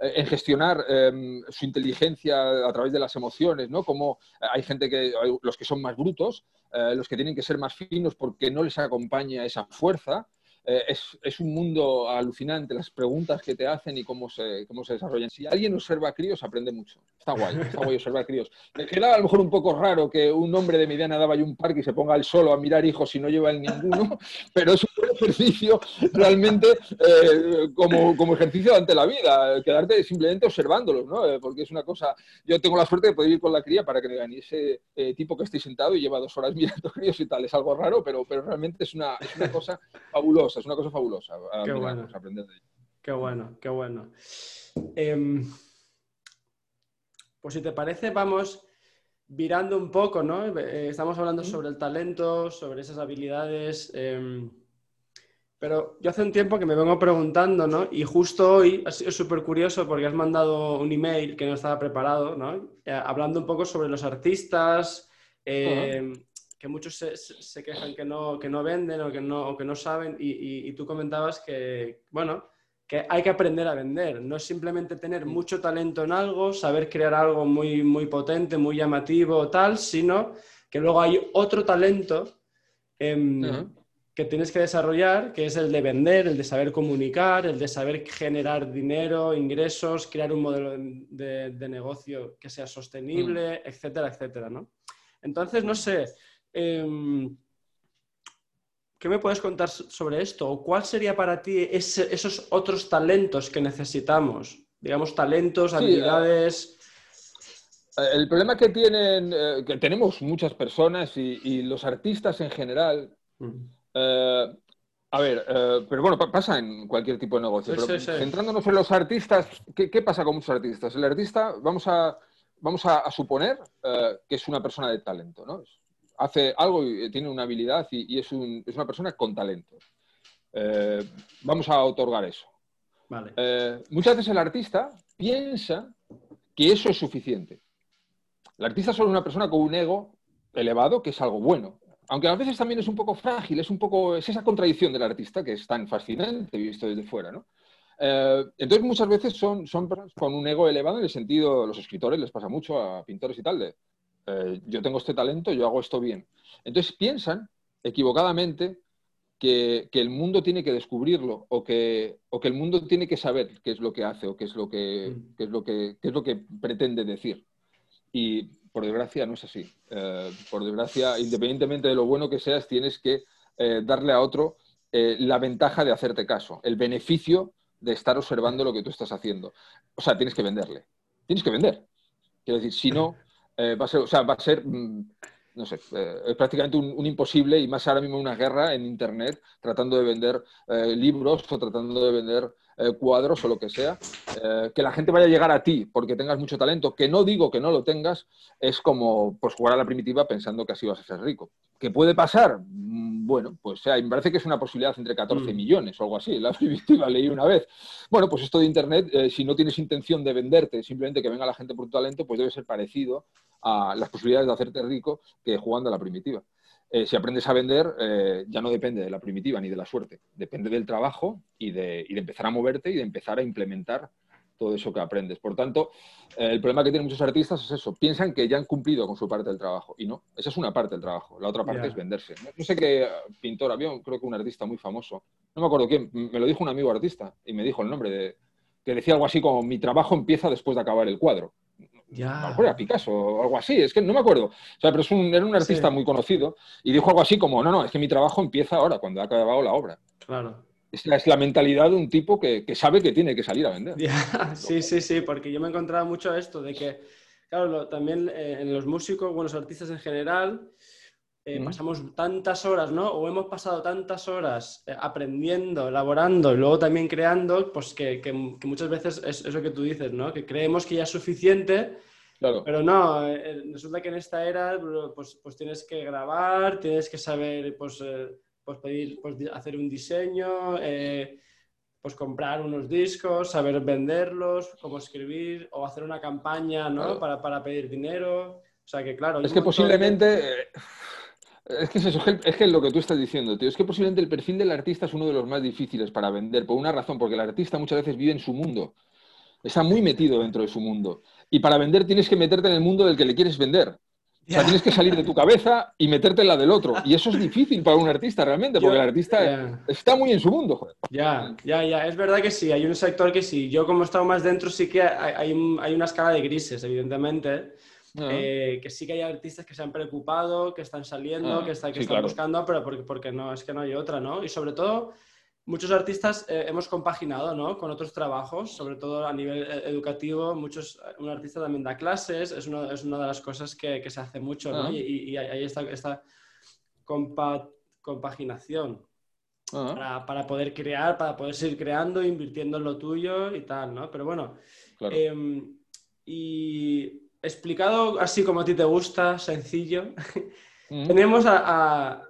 en gestionar em, su inteligencia a través de las emociones, ¿no? Como hay gente que, los que son más brutos, eh, los que tienen que ser más finos porque no les acompaña esa fuerza, eh, es, un mundo alucinante, las preguntas que te hacen y cómo se, cómo se desarrollan. Si alguien observa críos, aprende mucho. Está guay, está guay observar críos. Me queda a lo mejor un poco raro que un hombre de mediana edad vaya a un parque y se ponga al solo a mirar hijos y no lleva el ninguno, *laughs* pero es un buen ejercicio realmente eh, como, como, ejercicio ante la vida, quedarte simplemente observándolos, ¿no? Eh, porque es una cosa... Yo tengo la suerte de poder ir con la cría para que me y ese tipo que estoy sentado y lleva dos horas *laughs* mirando críos y tal, es algo raro, pero, pero realmente es es una cosa fabulosa es una cosa fabulosa. Qué bueno. Qué bueno, qué bueno. Em, pues si te parece, vamos virando un poco, ¿no? Eh, estamos hablando sobre el talento, sobre esas habilidades. Em, pero yo hace un tiempo que me vengo preguntando, ¿no? Y justo hoy ha sido súper curioso porque has mandado un email que no estaba preparado, ¿no? Eh, hablando un poco sobre los artistas, que muchos se, quejan que no, que no venden o que no, que no saben y, tú comentabas que, bueno, que hay que aprender a vender. No es simplemente tener mucho talento en algo, saber crear algo muy, muy potente, muy llamativo, tal, sino que luego hay otro talento em, que tienes que desarrollar, que es el de vender, el de saber comunicar, el de saber generar dinero, ingresos, crear un modelo de, negocio que sea sostenible, mm. etcétera, etcétera, ¿no? Entonces, no sé, em, ¿qué me puedes contar sobre esto? ¿O cuál sería para ti esos otros talentos que necesitamos? Digamos, talentos, habilidades... Eh, el problema que tienen, eh, que tenemos muchas personas y, los artistas en general, eh, a ver, pero bueno, pasa en cualquier tipo de negocio. Centrándonos en los artistas, ¿qué, pasa con muchos artistas? El artista, vamos a, vamos a, suponer que es una persona de talento, ¿no? Hace algo y tiene una habilidad y, es, una persona con talento. vamos a otorgar eso. muchas veces el artista piensa que eso es suficiente. El artista es solo una persona con un ego elevado, que es algo bueno. Aunque a veces también es un poco frágil, es un poco, es esa contradicción del artista que es tan fascinante visto desde fuera, ¿no? Eh, entonces muchas veces son, son personas con un ego elevado en el sentido, los escritores les pasa mucho a pintores y tal, de eh, yo tengo este talento, yo hago esto bien. Entonces piensan equivocadamente que, el mundo tiene que descubrirlo o que, o que, el mundo tiene que saber qué es lo que hace o qué es lo que, mm. qué es lo que, qué es lo que pretende decir. Y por desgracia no es así. Eh, por desgracia, independientemente de lo bueno que seas, tienes que eh, darle a otro eh, la ventaja de hacerte caso, el beneficio de estar observando lo que tú estás haciendo. O sea, tienes que venderle. Tienes que vender. Quiero decir, si no, va a ser, o sea, va a ser mm, no sé, es prácticamente un, imposible y más ahora mismo una guerra en Internet tratando de vender libros o tratando de vender eh, cuadros o lo que sea, eh, que la gente vaya a llegar a ti porque tengas mucho talento, que no digo que no lo tengas, es como pues, jugar a la primitiva pensando que así vas a ser rico. ¿Qué puede pasar? Mm, bueno, pues sea, me parece que es una posibilidad entre 14 mm. millones o algo así, la *laughs* primitiva leí una vez. Bueno, pues esto de Internet, eh, si no tienes intención de venderte, simplemente que venga la gente por tu talento, pues debe ser parecido a las posibilidades de hacerte rico que jugando a la primitiva. Eh, si aprendes a vender, eh, ya no depende de la primitiva ni de la suerte, depende del trabajo y de, empezar a moverte y de empezar a implementar todo eso que aprendes. Por tanto, eh, el problema que tienen muchos artistas es eso, piensan que ya han cumplido con su parte del trabajo y no, esa es una parte del trabajo, la otra parte es venderse. No, sé qué pintor, había creo que un artista muy famoso, no me acuerdo quién, me lo dijo un amigo artista y me dijo el nombre de, que decía algo así como mi trabajo empieza después de acabar el cuadro. A lo mejor era Picasso o algo así, es que no me acuerdo. O sea, pero es un, era un artista muy conocido y dijo algo así como, no, no, es que mi trabajo empieza ahora, cuando ha acabado la obra. Claro. Esta es la mentalidad de un tipo que, que sabe que tiene que salir a vender. *laughs* Sí, sí, sí, porque yo me he encontrado mucho esto de que, claro, también eh, en los músicos, buenos artistas en general, eh, pasamos tantas horas, ¿no? O hemos pasado tantas horas eh, aprendiendo, elaborando y luego también creando, pues que, que, muchas veces es eso que tú dices, ¿no? Que creemos que ya es suficiente, pero no, eh, resulta que en esta era pues, pues tienes que grabar, tienes que saber, pues, pues pedir, pues hacer un diseño, pues comprar unos discos, saber venderlos, cómo escribir o hacer una campaña, ¿no? Para, para, pedir dinero. O sea que claro. Es que posiblemente... Es que es eso, es que lo que tú estás diciendo, tío. Es que posiblemente el perfil del artista es uno de los más difíciles para vender, por una razón, porque el artista muchas veces vive en su mundo. Está muy metido dentro de su mundo. Y para vender tienes que meterte en el mundo del que le quieres vender. O sea, tienes que salir de tu cabeza y meterte en la del otro. Y eso es difícil para un artista realmente, porque el artista está muy en su mundo. Joder. Ya, ya, ya. Es verdad que sí, hay un sector que sí. Yo como he estado más dentro sí que hay, hay una escala de grises, evidentemente. Eh, que sí que hay artistas que se han preocupado, que están saliendo, ah, que, que están buscando, pero porque, porque, no, es que no hay otra, ¿no? Y sobre todo, muchos artistas eh, hemos compaginado, ¿no? Con otros trabajos, sobre todo a nivel eh, educativo, muchos, un artista también da clases, es, una, es una de las cosas que, que se hace mucho, ¿no? Ah. Y, y, hay esta, esta compaginación. Ah. Para, para, poder crear, para poder seguir creando, invirtiendo en lo tuyo y tal, ¿no? Pero bueno, em, y explicado así como a ti te gusta, sencillo, mm. tenemos a,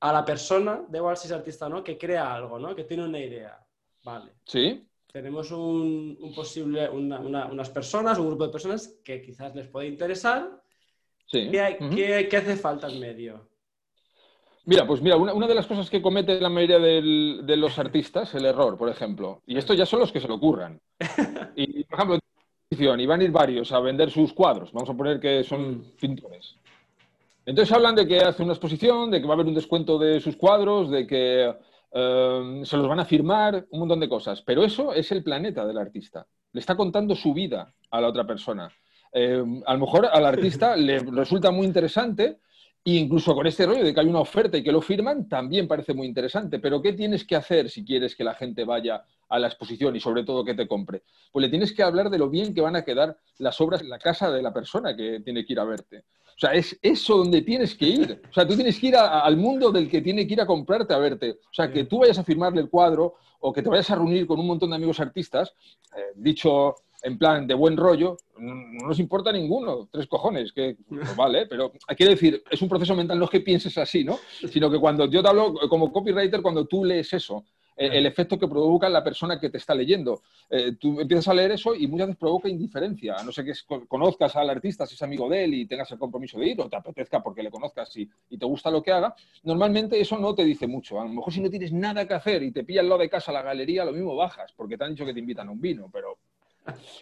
la persona, de igual si es artista o no, que crea algo, ¿no? Que tiene una idea. Vale. Sí. Tenemos un, posible, unas personas, un grupo de personas que quizás les puede interesar. Sí. ¿Qué, hace falta en medio? Mira, pues mira, una, de las cosas que comete la mayoría de los artistas, el error, por ejemplo, y esto ya son los que se lo ocurran. *laughs* Y, por ejemplo, y van a ir varios a vender sus cuadros. Vamos a poner que son mm. pintores. Entonces hablan de que hace una exposición, de que va a haber un descuento de sus cuadros, de que eh, se los van a firmar, un montón de cosas. Pero eso es el planeta del artista. Le está contando su vida a la otra persona. Eh, a lo mejor al artista *laughs* le resulta muy interesante e incluso con este rollo de que hay una oferta y que lo firman, también parece muy interesante. Pero ¿qué tienes que hacer si quieres que la gente vaya a la exposición y sobre todo que te compre? Pues le tienes que hablar de lo bien que van a quedar las obras en la casa de la persona que tiene que ir a verte. O sea, es eso donde tienes que ir. O sea, tú tienes que ir al mundo del que tiene que ir a comprarte a verte. O sea, que tú vayas a firmarle el cuadro o que te vayas a reunir con un montón de amigos artistas, eh, dicho en plan de buen rollo, no, nos importa ninguno, tres cojones, que pues vale, pero quiero decir, es un proceso mental, no es que pienses así, ¿no? *laughs* Sino que cuando yo te hablo como copywriter, cuando tú lees eso, el, efecto que provoca la persona que te está leyendo. Eh, tú empiezas a leer eso y muchas veces provoca indiferencia, a no sé que conozcas al artista, si es amigo de él y tengas el compromiso de ir, o te apetezca porque le conozcas y, te gusta lo que haga, normalmente eso no te dice mucho. A lo mejor si no tienes nada que hacer y te pilla al lado de casa la galería, lo mismo bajas, porque te han dicho que te invitan a un vino, pero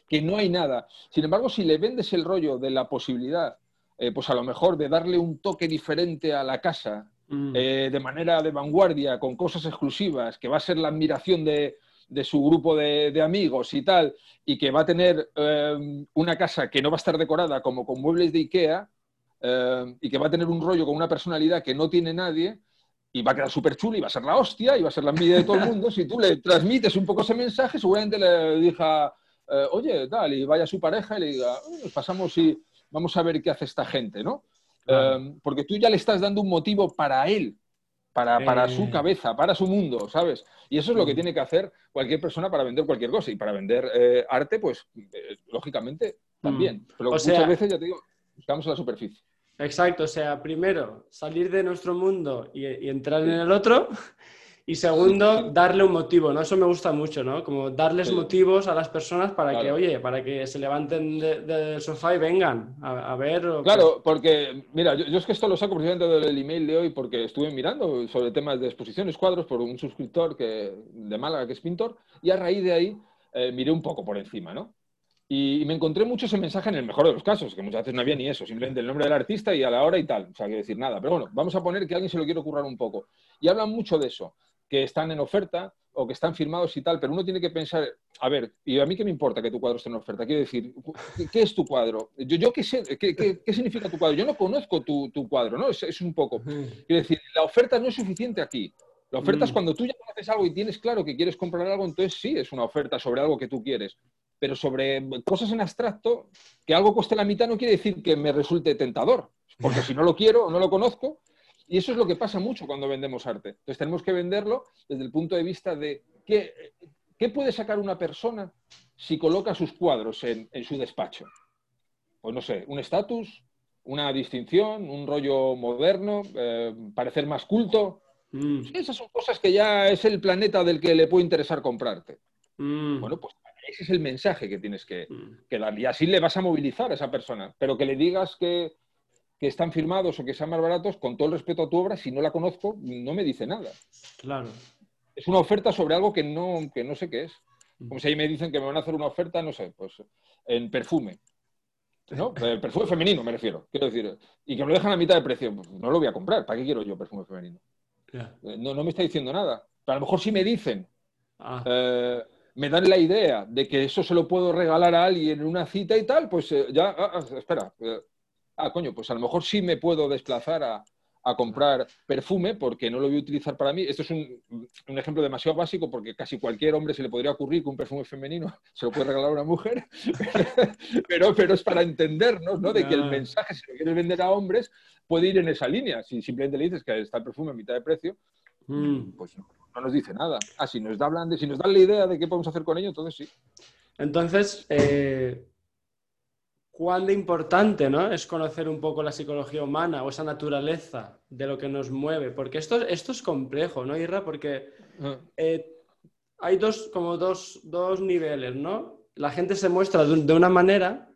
que no hay nada. Sin embargo, si le vendes el rollo de la posibilidad, eh, pues a lo mejor de darle un toque diferente a la casa, mm. eh, de manera de vanguardia, con cosas exclusivas, que va a ser la admiración de, su grupo de, amigos y tal, y que va a tener eh, una casa que no va a estar decorada como con muebles de Ikea, y que va a tener un rollo con una personalidad que no tiene nadie, y va a quedar súper chulo y va a ser la hostia y va a ser la envidia de todo el mundo. Si tú le transmites un poco ese mensaje, seguramente le diga eh, oye, tal, y vaya su pareja y le diga, pasamos y vamos a ver qué hace esta gente, ¿no? Eh, porque tú ya le estás dando un motivo para él, para, su cabeza, para su mundo, ¿sabes? Y eso es lo que tiene que hacer cualquier persona para vender cualquier cosa. Y para vender eh, arte, pues, lógicamente, también. Mm. Pero muchas veces, ya te digo, estamos en la superficie. Exacto, o sea, primero, salir de nuestro mundo y entrar en el otro. Y segundo, darle un motivo, ¿no? Eso me gusta mucho, ¿no? Como darles motivos a las personas para que, oye, para que se levanten del sofá y vengan a, ver. Claro, porque, mira, yo, es que esto lo saco precisamente del email de hoy porque estuve mirando sobre temas de exposiciones, cuadros, por un suscriptor que, de Málaga que es pintor, y a raíz de ahí eh, miré un poco por encima, ¿no? Y, me encontré mucho ese mensaje en el mejor de los casos, que muchas veces no había ni eso, simplemente el nombre del artista y a la hora y tal, o sea, que decir nada. Pero bueno, vamos a poner que alguien se lo quiere currar un poco. Y hablan mucho de eso, que están en oferta o que están firmados y tal, pero uno tiene que pensar, a ver, ¿y a mí qué me importa que tu cuadro esté en oferta? Quiero decir, ¿qué, es tu cuadro? Yo, yo qué sé, ¿qué, significa tu cuadro? Yo no conozco tu, cuadro, ¿no? Es, un poco. Quiero decir, la oferta no es suficiente aquí. La oferta es mm. cuando tú ya conoces algo y tienes claro que quieres comprar algo, entonces sí es una oferta sobre algo que tú quieres. Pero sobre cosas en abstracto, que algo cueste la mitad no quiere decir que me resulte tentador. Porque si no lo quiero o no lo conozco, y eso es lo que pasa mucho cuando vendemos arte. Entonces tenemos que venderlo desde el punto de vista de qué, qué puede sacar una persona si coloca sus cuadros en, su despacho. Pues no sé, un estatus, una distinción, un rollo moderno, eh, parecer más culto. Mm. Esas son cosas que ya es el planeta del que le puede interesar comprarte. Mm. Bueno, pues ese es el mensaje que tienes que, mm. que, dar. Y así le vas a movilizar a esa persona. Pero que le digas que que están firmados o que sean más baratos, con todo el respeto a tu obra, si no la conozco, no me dice nada. Claro. Es una oferta sobre algo que no, que no sé qué es. Como si ahí me dicen que me van a hacer una oferta, no sé, pues en perfume. ¿No? Eh, perfume femenino, me refiero. Quiero decir, y que me lo dejan a mitad de precio. Pues no lo voy a comprar. ¿Para qué quiero yo perfume femenino? Eh, no, no me está diciendo nada. Pero a lo mejor si me dicen, ah. eh, me dan la idea de que eso se lo puedo regalar a alguien en una cita y tal, pues ya, ah, ah, espera, ah, coño, pues a lo mejor sí me puedo desplazar a, comprar perfume porque no lo voy a utilizar para mí. Esto es un, ejemplo demasiado básico porque casi cualquier hombre se le podría ocurrir que un perfume femenino *laughs* se lo puede regalar a una mujer, *laughs* pero, pero es para entendernos, ¿no? De que el mensaje, si lo quieres vender a hombres, puede ir en esa línea. Si simplemente le dices que está el perfume a mitad de precio, mm. pues no, nos dice nada. Ah, si nos, da, si nos dan la idea de qué podemos hacer con ello, entonces sí. Entonces, eh, cuán de importante ¿no? es conocer un poco la psicología humana o esa naturaleza de lo que nos mueve, porque esto, esto es complejo, ¿no, Irra? Porque ah. eh, hay dos, como dos, dos, niveles, ¿no? La gente se muestra de, una manera,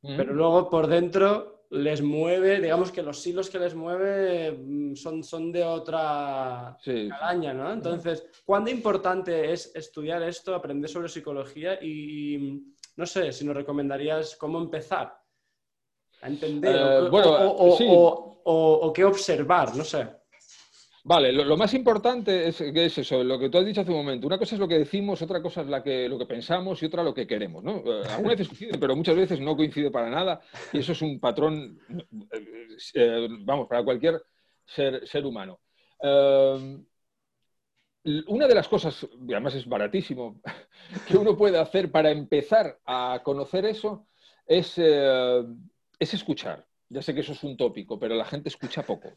pero luego por dentro les mueve, digamos que los hilos que les mueve mm, son, son de otra calaña, ¿no? Entonces, ¿cuán de importante es estudiar esto, aprender sobre psicología y no sé si nos recomendarías cómo empezar. a entender o, bueno, o, qué observar, no sé. Vale, lo, más importante es, es, eso, lo que tú has dicho hace un momento. Una cosa es lo que decimos, otra cosa es la que, lo que pensamos y otra lo que queremos. ¿no? Eh, *laughs* algunas veces coincide, pero muchas veces no coincide para nada y eso es un patrón, eh, eh, vamos, para cualquier ser, ser humano. Una de las cosas, y además es baratísimo, *laughs* que uno puede hacer para empezar a conocer eso es, es escuchar. Ya sé que eso es un tópico, pero la gente escucha poco.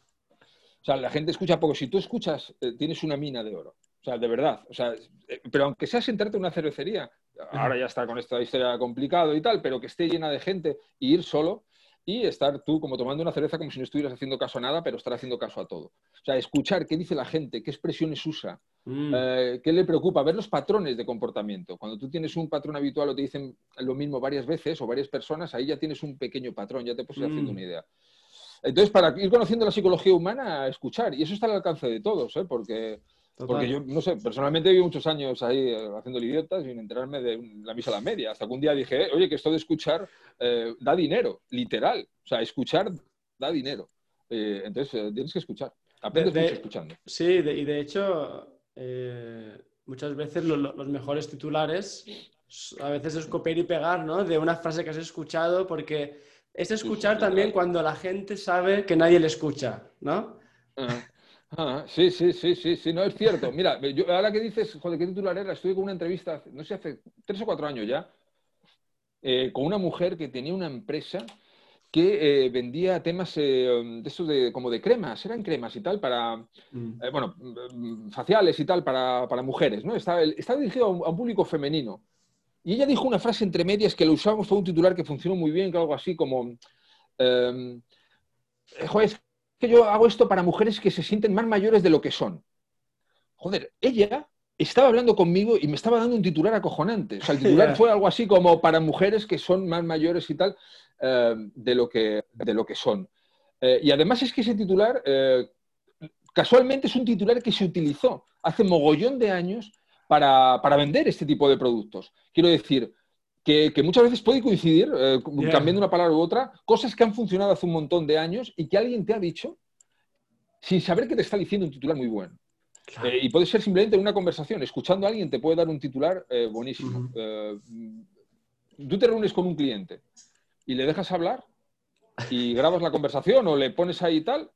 O sea, la gente escucha poco. Si tú escuchas, eh, tienes una mina de oro. O sea, de verdad. O sea, eh, pero aunque sea sentarte en una cervecería, ahora ya está con esta historia complicado y tal, pero que esté llena de gente y ir solo y estar tú como tomando una cerveza como si no estuvieras haciendo caso a nada, pero estar haciendo caso a todo. O sea, escuchar qué dice la gente, qué expresiones usa, mm. eh, qué le preocupa, ver los patrones de comportamiento. Cuando tú tienes un patrón habitual o te dicen lo mismo varias veces o varias personas, ahí ya tienes un pequeño patrón, ya te puedes ir haciendo mm. una idea. Entonces, para ir conociendo la psicología humana, escuchar. Y eso está al alcance de todos, ¿eh? porque, porque yo, no sé, personalmente viví muchos años ahí eh, haciendo el idiota sin enterarme de la misa a la media. Hasta que un día dije, oye, que esto de escuchar eh, da dinero, literal. O sea, escuchar da dinero. Eh, entonces, tienes que escuchar. Aprendes mucho escuchando. Sí, y de hecho, muchas veces los mejores titulares a veces es copiar y pegar, ¿no? De una frase que has escuchado porque es escuchar también cuando la gente sabe que nadie le escucha, ¿no? Ah, sí, sí, sí, sí, sí, no es cierto. Mira, yo, ahora que dices, joder, qué titular era, estuve con una entrevista, no sé, hace tres o cuatro años ya, eh, con una mujer que tenía una empresa que eh, vendía temas eh, de estos de, como de cremas, eran cremas y tal, para, mm. bueno, mm, faciales y tal, para, mujeres, ¿no? Estaba, dirigido a un público femenino. Y ella dijo una frase entre medias que lo usamos, fue un titular que funcionó muy bien, que algo así como, eh, joder, es que yo hago esto para mujeres que se sienten más mayores de lo que son. Joder, ella estaba hablando conmigo y me estaba dando un titular acojonante. O sea, el titular *laughs* fue algo así como para mujeres que son más mayores y tal eh, de, lo que, de lo que son. Eh, y además es que ese titular, casualmente es un titular que se utilizó hace mogollón de años para, vender este tipo de productos. Quiero decir, que, muchas veces puede coincidir, eh, cambiando una palabra u otra, cosas que han funcionado hace un montón de años y que alguien te ha dicho sin saber que te está diciendo un titular muy bueno. Eh, y puede ser simplemente en una conversación, escuchando a alguien te puede dar un titular eh, buenísimo. tú te reúnes con un cliente y le dejas hablar y grabas la conversación o le pones ahí tal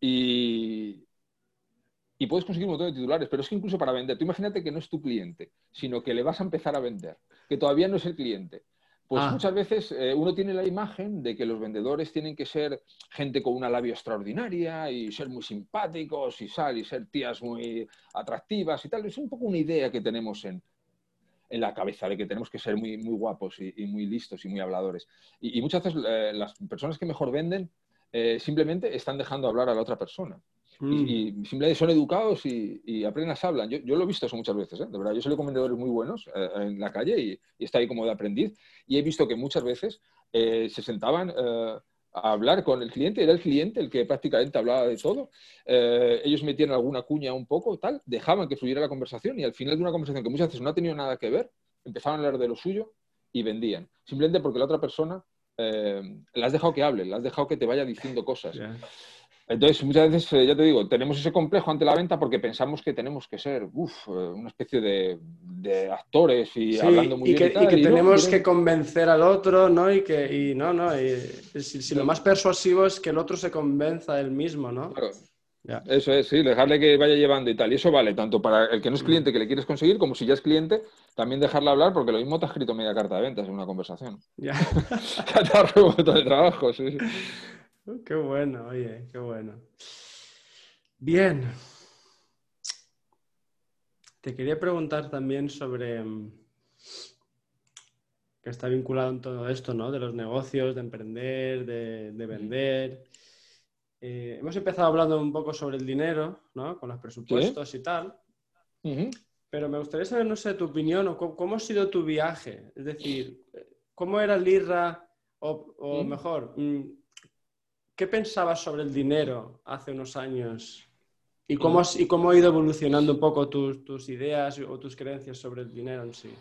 y, y puedes conseguir un montón de titulares, pero es que incluso para vender, tú imagínate que no es tu cliente, sino que le vas a empezar a vender, que todavía no es el cliente. Pues ah. muchas veces eh, uno tiene la imagen de que los vendedores tienen que ser gente con una labio extraordinaria y ser muy simpáticos y sal y ser tías muy atractivas y tal. Es un poco una idea que tenemos en, en la cabeza de que tenemos que ser muy, muy guapos y, muy listos y muy habladores. Y, muchas veces eh, las personas que mejor venden eh, simplemente están dejando hablar a la otra persona. Mm. Y, simplemente son educados y, apenas hablan. Yo, lo he visto eso muchas veces, ¿eh? de verdad. Yo soy con vendedores muy buenos eh, en la calle y, y, está ahí como de aprendiz. Y he visto que muchas veces eh, se sentaban a hablar con el cliente, era el cliente el que prácticamente hablaba de todo. ellos metían alguna cuña un poco, tal, dejaban que fluyera la conversación y al final de una conversación que muchas veces no ha tenido nada que ver, empezaban a hablar de lo suyo y vendían. Simplemente porque la otra persona la has dejado que hable, la has dejado que te vaya diciendo cosas. Entonces, muchas veces, eh, ya te digo, tenemos ese complejo ante la venta porque pensamos que tenemos que ser una especie de, actores y hablando muy bien. y que tenemos que convencer al otro, ¿no? Y que, y no, no, si, lo más persuasivo es que el otro se convenza él mismo, ¿no? Claro. Eso es, sí, dejarle que vaya llevando y tal. Y eso vale tanto para el que no es cliente que le quieres conseguir, como si ya es cliente, también dejarle hablar, porque lo mismo te ha escrito media carta de ventas en una conversación. Ya. *laughs* te ha revuelto de trabajo, sí. Qué bueno, oye, qué bueno. Bien. Te quería preguntar también sobre mm, que está vinculado en todo esto, ¿no? De los negocios, de emprender, de, vender. Eh, hemos empezado hablando un poco sobre el dinero, ¿no? Con los presupuestos y tal. Pero me gustaría saber, no sé, tu opinión o cómo, ha sido tu viaje. Es decir, ¿cómo era Lirra? O, mejor, mm, ¿Qué pensabas sobre el dinero hace unos años? ¿Y cómo, y cómo ha ido evolucionando un poco tus, ideas o tus creencias sobre el dinero en sí?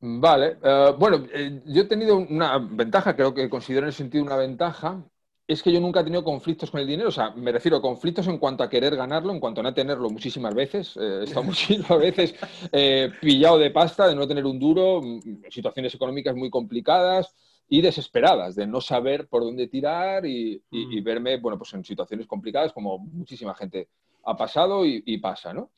Vale, eh, bueno, eh, yo he tenido una ventaja, creo que considero en el sentido una ventaja, es que yo nunca he tenido conflictos con el dinero, o sea, me refiero a conflictos en cuanto a querer ganarlo, en cuanto a no tenerlo muchísimas veces, he estado *laughs* muchísimas veces pillado de pasta, de no tener un duro, mm, situaciones económicas muy complicadas, y desesperadas de no saber por dónde tirar y, mm. verme, bueno, pues en situaciones complicadas como muchísima gente ha pasado y, pasa, ¿no?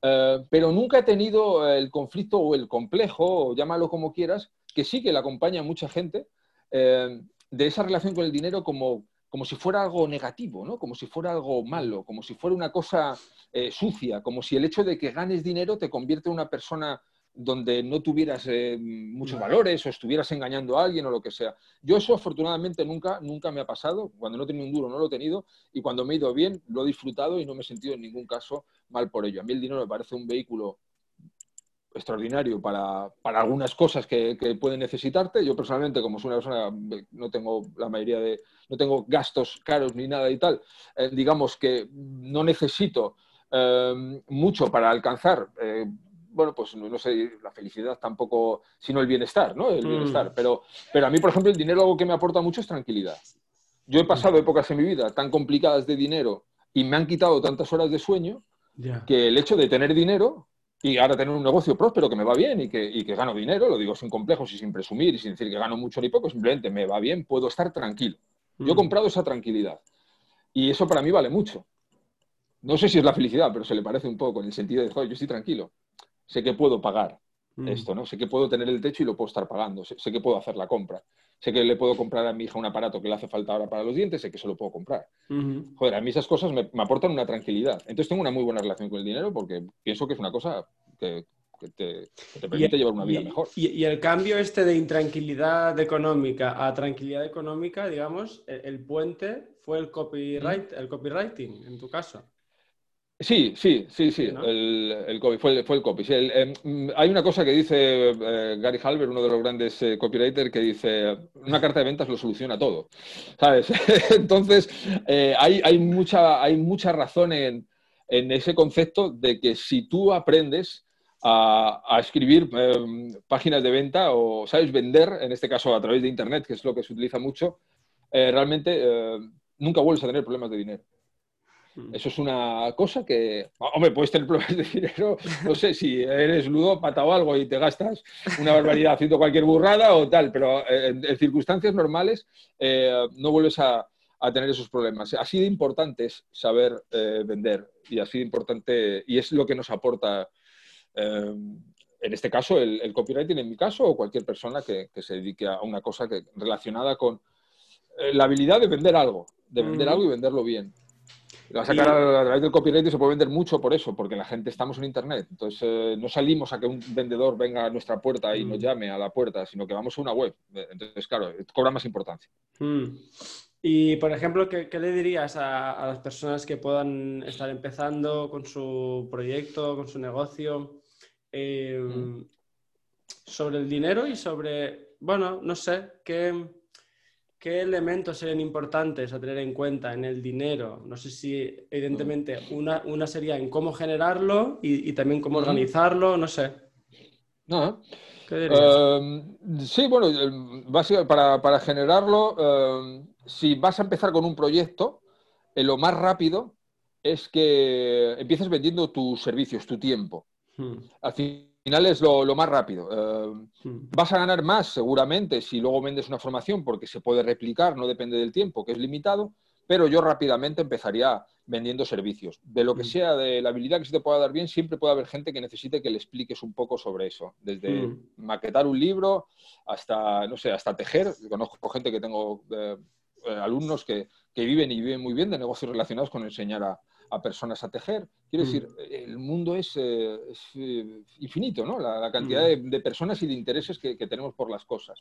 Eh, pero nunca he tenido el conflicto o el complejo, o llámalo como quieras, que sí que le acompaña a mucha gente, eh, de esa relación con el dinero como, como si fuera algo negativo, ¿no? Como si fuera algo malo, como si fuera una cosa eh, sucia, como si el hecho de que ganes dinero te convierte en una persona donde no tuvieras eh, muchos valores o estuvieras engañando a alguien o lo que sea. Yo eso afortunadamente nunca, nunca me ha pasado. Cuando no he tenido un duro no lo he tenido y cuando me he ido bien lo he disfrutado y no me he sentido en ningún caso mal por ello. A mí el dinero me parece un vehículo extraordinario para, algunas cosas que, que pueden necesitarte. Yo personalmente, como soy una persona, no tengo la mayoría de, no tengo gastos caros ni nada y tal, eh, digamos que no necesito eh, mucho para alcanzar bueno, pues no, sé, la felicidad tampoco, sino el bienestar, ¿no? El bienestar. Mm. Pero, pero a mí, por ejemplo, el dinero algo que me aporta mucho es tranquilidad. Yo he pasado épocas en mi vida tan complicadas de dinero y me han quitado tantas horas de sueño que el hecho de tener dinero y ahora tener un negocio próspero que me va bien y que, y que, gano dinero, lo digo sin complejos y sin presumir y sin decir que gano mucho ni poco, simplemente me va bien, puedo estar tranquilo. Yo he mm. comprado esa tranquilidad y eso para mí vale mucho. No sé si es la felicidad, pero se le parece un poco en el sentido de, joder, yo estoy tranquilo sé que puedo pagar mm. esto, ¿no? Sé que puedo tener el techo y lo puedo estar pagando, sé, que puedo hacer la compra, sé que le puedo comprar a mi hija un aparato que le hace falta ahora para los dientes, sé que se lo puedo comprar. Joder, a mí esas cosas me, aportan una tranquilidad. Entonces tengo una muy buena relación con el dinero porque pienso que es una cosa que, te, permite llevar una vida mejor. Y, el cambio este de intranquilidad económica a tranquilidad económica, digamos, el, puente fue el copyright, el copywriting, en tu caso. Sí, sí, sí, sí, el, el, fue, el, fue el copy. Em, hay una cosa que dice eh, Gary Halber, uno de los grandes eh, copywriters, que dice, una carta de ventas lo soluciona todo, ¿sabes? *laughs* Entonces, eh, hay, hay, mucha, hay mucha razón en, en, ese concepto de que si tú aprendes a, a escribir em, páginas de venta o sabes vender, en este caso a través de Internet, que es lo que se utiliza mucho, realmente nunca vuelves a tener problemas de dinero. Mm. Eso es una cosa que, hombre, puedes tener problemas de dinero, no sé, si eres ludópata o algo y te gastas una barbaridad haciendo cualquier burrada o tal, pero eh, en, circunstancias normales eh, no vuelves a, tener esos problemas. Así de importante es saber eh, vender y así de importante, y es lo que nos aporta, en este caso, el, copywriting, en mi caso, o cualquier persona que, se dedique a una cosa que, relacionada con la habilidad de vender algo, de vender algo y venderlo bien. Lo va a sacar a, través del copyright y se puede vender mucho por eso, porque la gente estamos en Internet. Entonces, eh, no salimos a que un vendedor venga a nuestra puerta y nos mm. llame a la puerta, sino que vamos a una web. Entonces, claro, cobra más importancia. Mm. Y, por ejemplo, ¿qué, le dirías a, las personas que puedan estar empezando con su proyecto, con su negocio, eh, mm. sobre el dinero y sobre, bueno, no sé, qué ¿Qué elementos serían importantes a tener en cuenta en el dinero? No sé si, evidentemente, una, una sería en cómo generarlo y, también cómo organizarlo, no sé. No. ¿Qué em, sí, bueno, básicamente para, para generarlo, em, si vas a empezar con un proyecto, eh, lo más rápido es que empieces vendiendo tus servicios, tu tiempo. Hmm. Al final es lo, más rápido. Eh, hmm. vas a ganar más seguramente si luego vendes una formación porque se puede replicar, no depende del tiempo, que es limitado, pero yo rápidamente empezaría vendiendo servicios. De lo que hmm. sea, de la habilidad que se te pueda dar bien, siempre puede haber gente que necesite que le expliques un poco sobre eso. Desde hmm. maquetar un libro hasta, no sé, hasta tejer. Conozco gente que tengo eh, eh, alumnos que, que viven y viven muy bien de negocios relacionados con enseñar a, a personas a tejer. Quiero mm. decir, el mundo es, eh, eh, infinito, ¿no? La, cantidad mm. de, personas y de intereses que, tenemos por las cosas.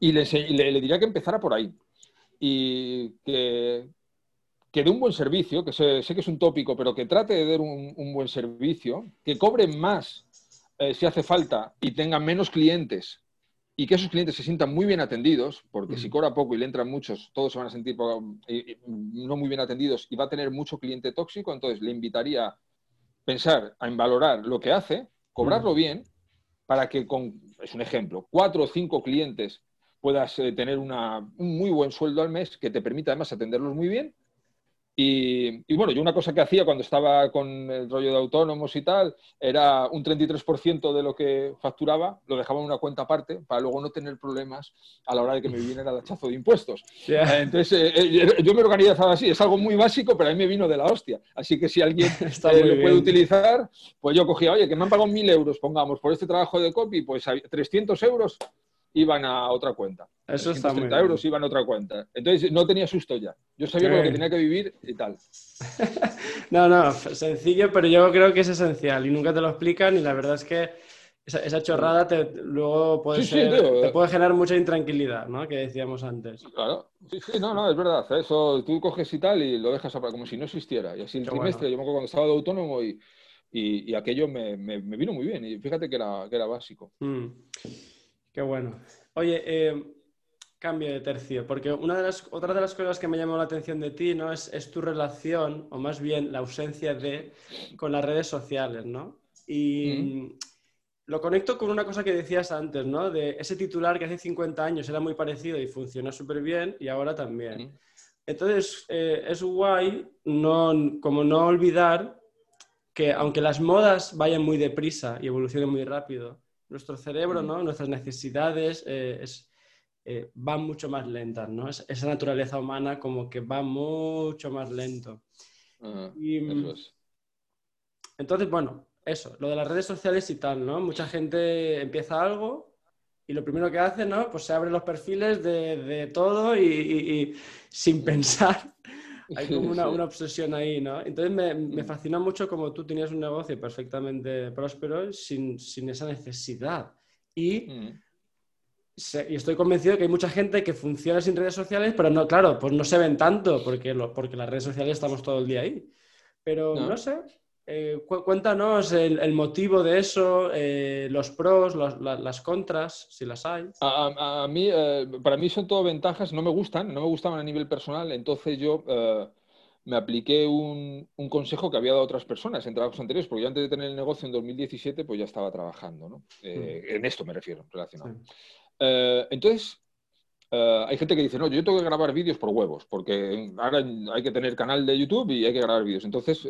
Y le, le, diría que empezara por ahí. Y que, que dé un buen servicio, que sé, que es un tópico, pero que trate de dar un, buen servicio, que cobre más eh, si hace falta y tenga menos clientes y que esos clientes se sientan muy bien atendidos, porque si cobra poco y le entran muchos, todos se van a sentir no muy bien atendidos y va a tener mucho cliente tóxico, entonces le invitaría a pensar, en valorar lo que hace, cobrarlo bien para que con, es un ejemplo, cuatro o cinco clientes puedas eh, tener una, un muy buen sueldo al mes que te permita además atenderlos muy bien y, bueno, yo una cosa que hacía cuando estaba con el rollo de autónomos y tal, era un 33% de lo que facturaba, lo dejaba en una cuenta aparte para luego no tener problemas a la hora de que me viniera el hachazo de impuestos. *laughs* Eh, entonces, eh, eh, yo me organizaba así, es algo muy básico, pero a mí me vino de la hostia. Así que si alguien *laughs* lo puede utilizar, pues yo cogía, oye, que me han pagado mil euros, pongamos, por este trabajo de copy, pues 300 euros iban a otra cuenta. Eso está muy euros iban a otra cuenta. Entonces no tenía susto ya. Yo sabía lo que tenía que vivir y tal. *laughs* no, no, sencillo, pero yo creo que es esencial y nunca te lo explican y la verdad es que esa, chorrada te, luego puede, te puede generar mucha intranquilidad, ¿no? Que decíamos antes. Claro, sí, sí, no, no, es verdad. Eso tú coges y tal y lo dejas como si no existiera. Y así el trimestre, yo me acuerdo cuando estaba de autónomo y, y, aquello me, me, vino muy bien. Y fíjate que era, que era básico. Mm. Qué bueno. Oye, eh, cambio de tercio, porque una de las, otra de las cosas que me llamó la atención de ti, ¿no? Es, tu relación, o más bien la ausencia de, con las redes sociales, ¿no? Y lo conecto con una cosa que decías antes, ¿no? De ese titular que hace 50 años era muy parecido y funcionó súper bien y ahora también. Entonces, eh, es guay no, como no olvidar que aunque las modas vayan muy deprisa y evolucionen muy rápido, nuestro cerebro, ¿no? nuestras necesidades eh, eh, van mucho más lentas, ¿no? esa naturaleza humana como que va mucho más lento. Mm, entonces, bueno, eso, lo de las redes sociales y tal, ¿no? Mucha gente empieza algo y lo primero que hace, ¿no? Pues se abren los perfiles de, todo y, sin *laughs* pensar hay como una, *laughs* obsesión ahí, ¿no? Entonces me, me, fascina mucho como tú tenías un negocio perfectamente próspero sin, esa necesidad. Y, mm. y, estoy convencido de que hay mucha gente que funciona sin redes sociales, pero no, claro, pues no se ven tanto porque, lo, porque las redes sociales estamos todo el día ahí. Pero no, sé, eh, cuéntanos el, motivo de eso, eh, los pros, las contras, si las hay. A, mí, eh, para mí son todo ventajas, no me gustan, no me gustaban a nivel personal, entonces yo me apliqué un, consejo que había dado a otras personas en trabajos anteriores, porque yo antes de tener el negocio en 2017, pues ya estaba trabajando, ¿no? Mm. En esto me refiero, relacionado. entonces, hay gente que dice, no, yo tengo que grabar vídeos por huevos, porque ahora hay que tener canal de YouTube y hay que grabar vídeos. Entonces,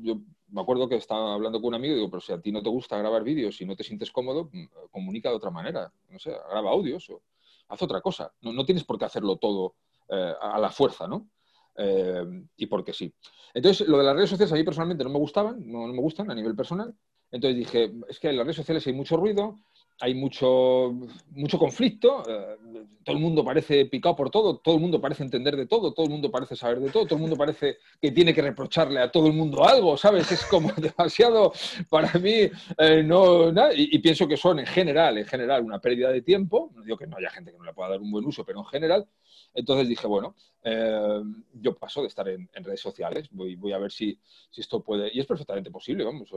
yo me acuerdo que estaba hablando con un amigo y digo, pero si a ti no te gusta grabar vídeos y no te sientes cómodo, mm, comunica de otra manera. No sé, graba audios o haz otra cosa. No, tienes por qué hacerlo todo eh, a la fuerza, ¿no? Eh, y porque sí. Entonces, lo de las redes sociales a mí personalmente no me gustaban, no, no me gustan a nivel personal. Entonces dije, es que en las redes sociales hay mucho ruido, hay mucho, mucho conflicto, eh, todo el mundo parece picado por todo, todo el mundo parece entender de todo, todo el mundo parece saber de todo, todo el mundo parece que tiene que reprocharle a todo el mundo algo, ¿sabes? Es como *laughs* demasiado, para mí, eh, no, y, pienso que son en general, en general, una pérdida de tiempo, no digo que no haya gente que no le pueda dar un buen uso, pero en general, entonces dije, bueno, eh, yo paso de estar en, redes sociales, voy, voy a ver si, si, esto puede, y es perfectamente posible, vamos,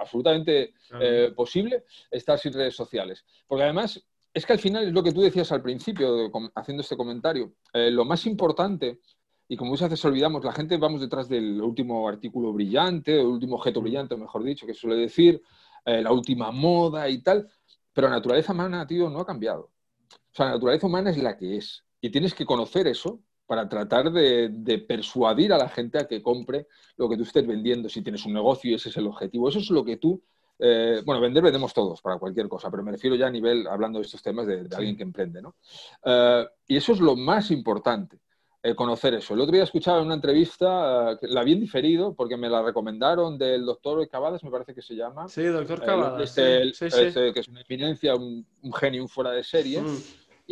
absolutamente eh, posible estar sin redes sociales. Porque además, es que al final es lo que tú decías al principio, haciendo este comentario, eh, lo más importante, y como muchas veces olvidamos, la gente vamos detrás del último artículo brillante, el último objeto brillante, mejor dicho, que suele decir, eh, la última moda y tal, pero la naturaleza humana, tío, no ha cambiado. O sea, la naturaleza humana es la que es. Y tienes que conocer eso para tratar de, persuadir a la gente a que compre lo que tú estés vendiendo, si tienes un negocio y ese es el objetivo. Eso es lo que tú, eh, bueno, vender vendemos todos para cualquier cosa, pero me refiero ya a nivel, hablando de estos temas, de, alguien que emprende, ¿no? Eh, y eso es lo más importante. conocer eso. El otro día escuchaba en una entrevista, eh, la bien diferido, porque me la recomendaron del doctor Cavadas, me parece que se llama. Sí, doctor Cavadas. Este, este, que es una eminencia, un, genio, un fuera de serie. Mm.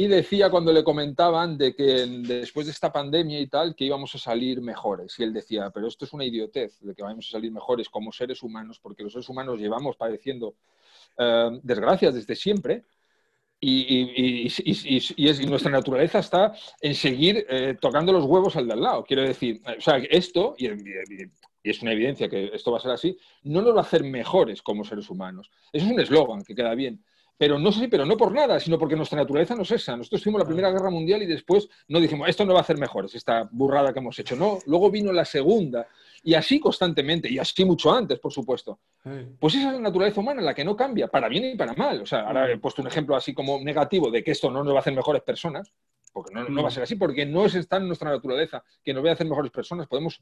Y decía cuando le comentaban de que después de esta pandemia y tal, que íbamos a salir mejores. Y él decía, pero esto es una idiotez de que vamos a salir mejores como seres humanos, porque los seres humanos llevamos padeciendo eh, desgracias desde siempre. Y, y, nuestra naturaleza está en seguir eh, tocando los huevos al de al lado. Quiero decir, o sea, esto, y, es una evidencia que esto va a ser así, no nos va a hacer mejores como seres humanos. Eso es un eslogan que queda bien pero no sé, pero no por nada, sino porque nuestra naturaleza no es esa. Nosotros tuvimos la Primera Guerra Mundial y después no dijimos, esto no va a hacer mejores, esta burrada que hemos hecho. No, luego vino la Segunda y así constantemente, y así mucho antes, por supuesto. Pues esa es la naturaleza humana, la que no cambia, para bien y para mal. O sea, ahora he puesto un ejemplo así como negativo de que esto no nos va a hacer mejores personas, porque no, no va a ser así, porque no es estar en nuestra naturaleza que nos vaya a hacer mejores personas. Podemos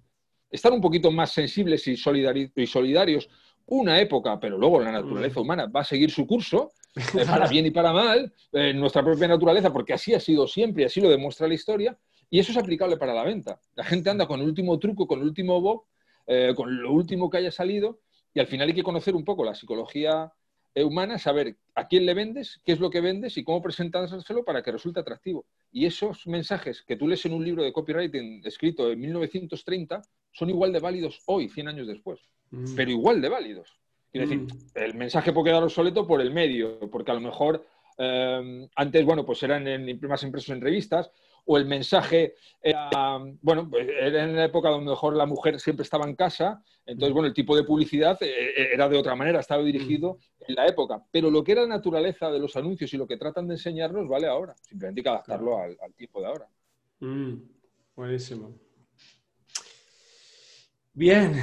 estar un poquito más sensibles y, solidarios una época, pero luego la naturaleza humana va a seguir su curso, eh, para bien y para mal, eh, nuestra propia naturaleza, porque así ha sido siempre y así lo demuestra la historia, y eso es aplicable para la venta. La gente anda con el último truco, con el último bug, eh, con lo último que haya salido, y al final hay que conocer un poco la psicología humana, saber a quién le vendes, qué es lo que vendes y cómo presentárselo para que resulte atractivo. Y esos mensajes que tú lees en un libro de copywriting escrito en 1930 son igual de válidos hoy, 100 años después, mm. pero igual de válidos. Quiero decir, mm. el mensaje puede quedar obsoleto por el medio, porque a lo mejor eh, antes, bueno, pues eran en, más impresos en revistas, o el mensaje era, bueno, pues era en la época donde mejor la mujer siempre estaba en casa, entonces, bueno, el tipo de publicidad eh, eh, era de otra manera, estaba dirigido en la época, pero lo que era la naturaleza de los anuncios y lo que tratan de enseñarnos vale ahora, simplemente hay que adaptarlo al, tiempo de ahora. Mm, buenísimo. Bien,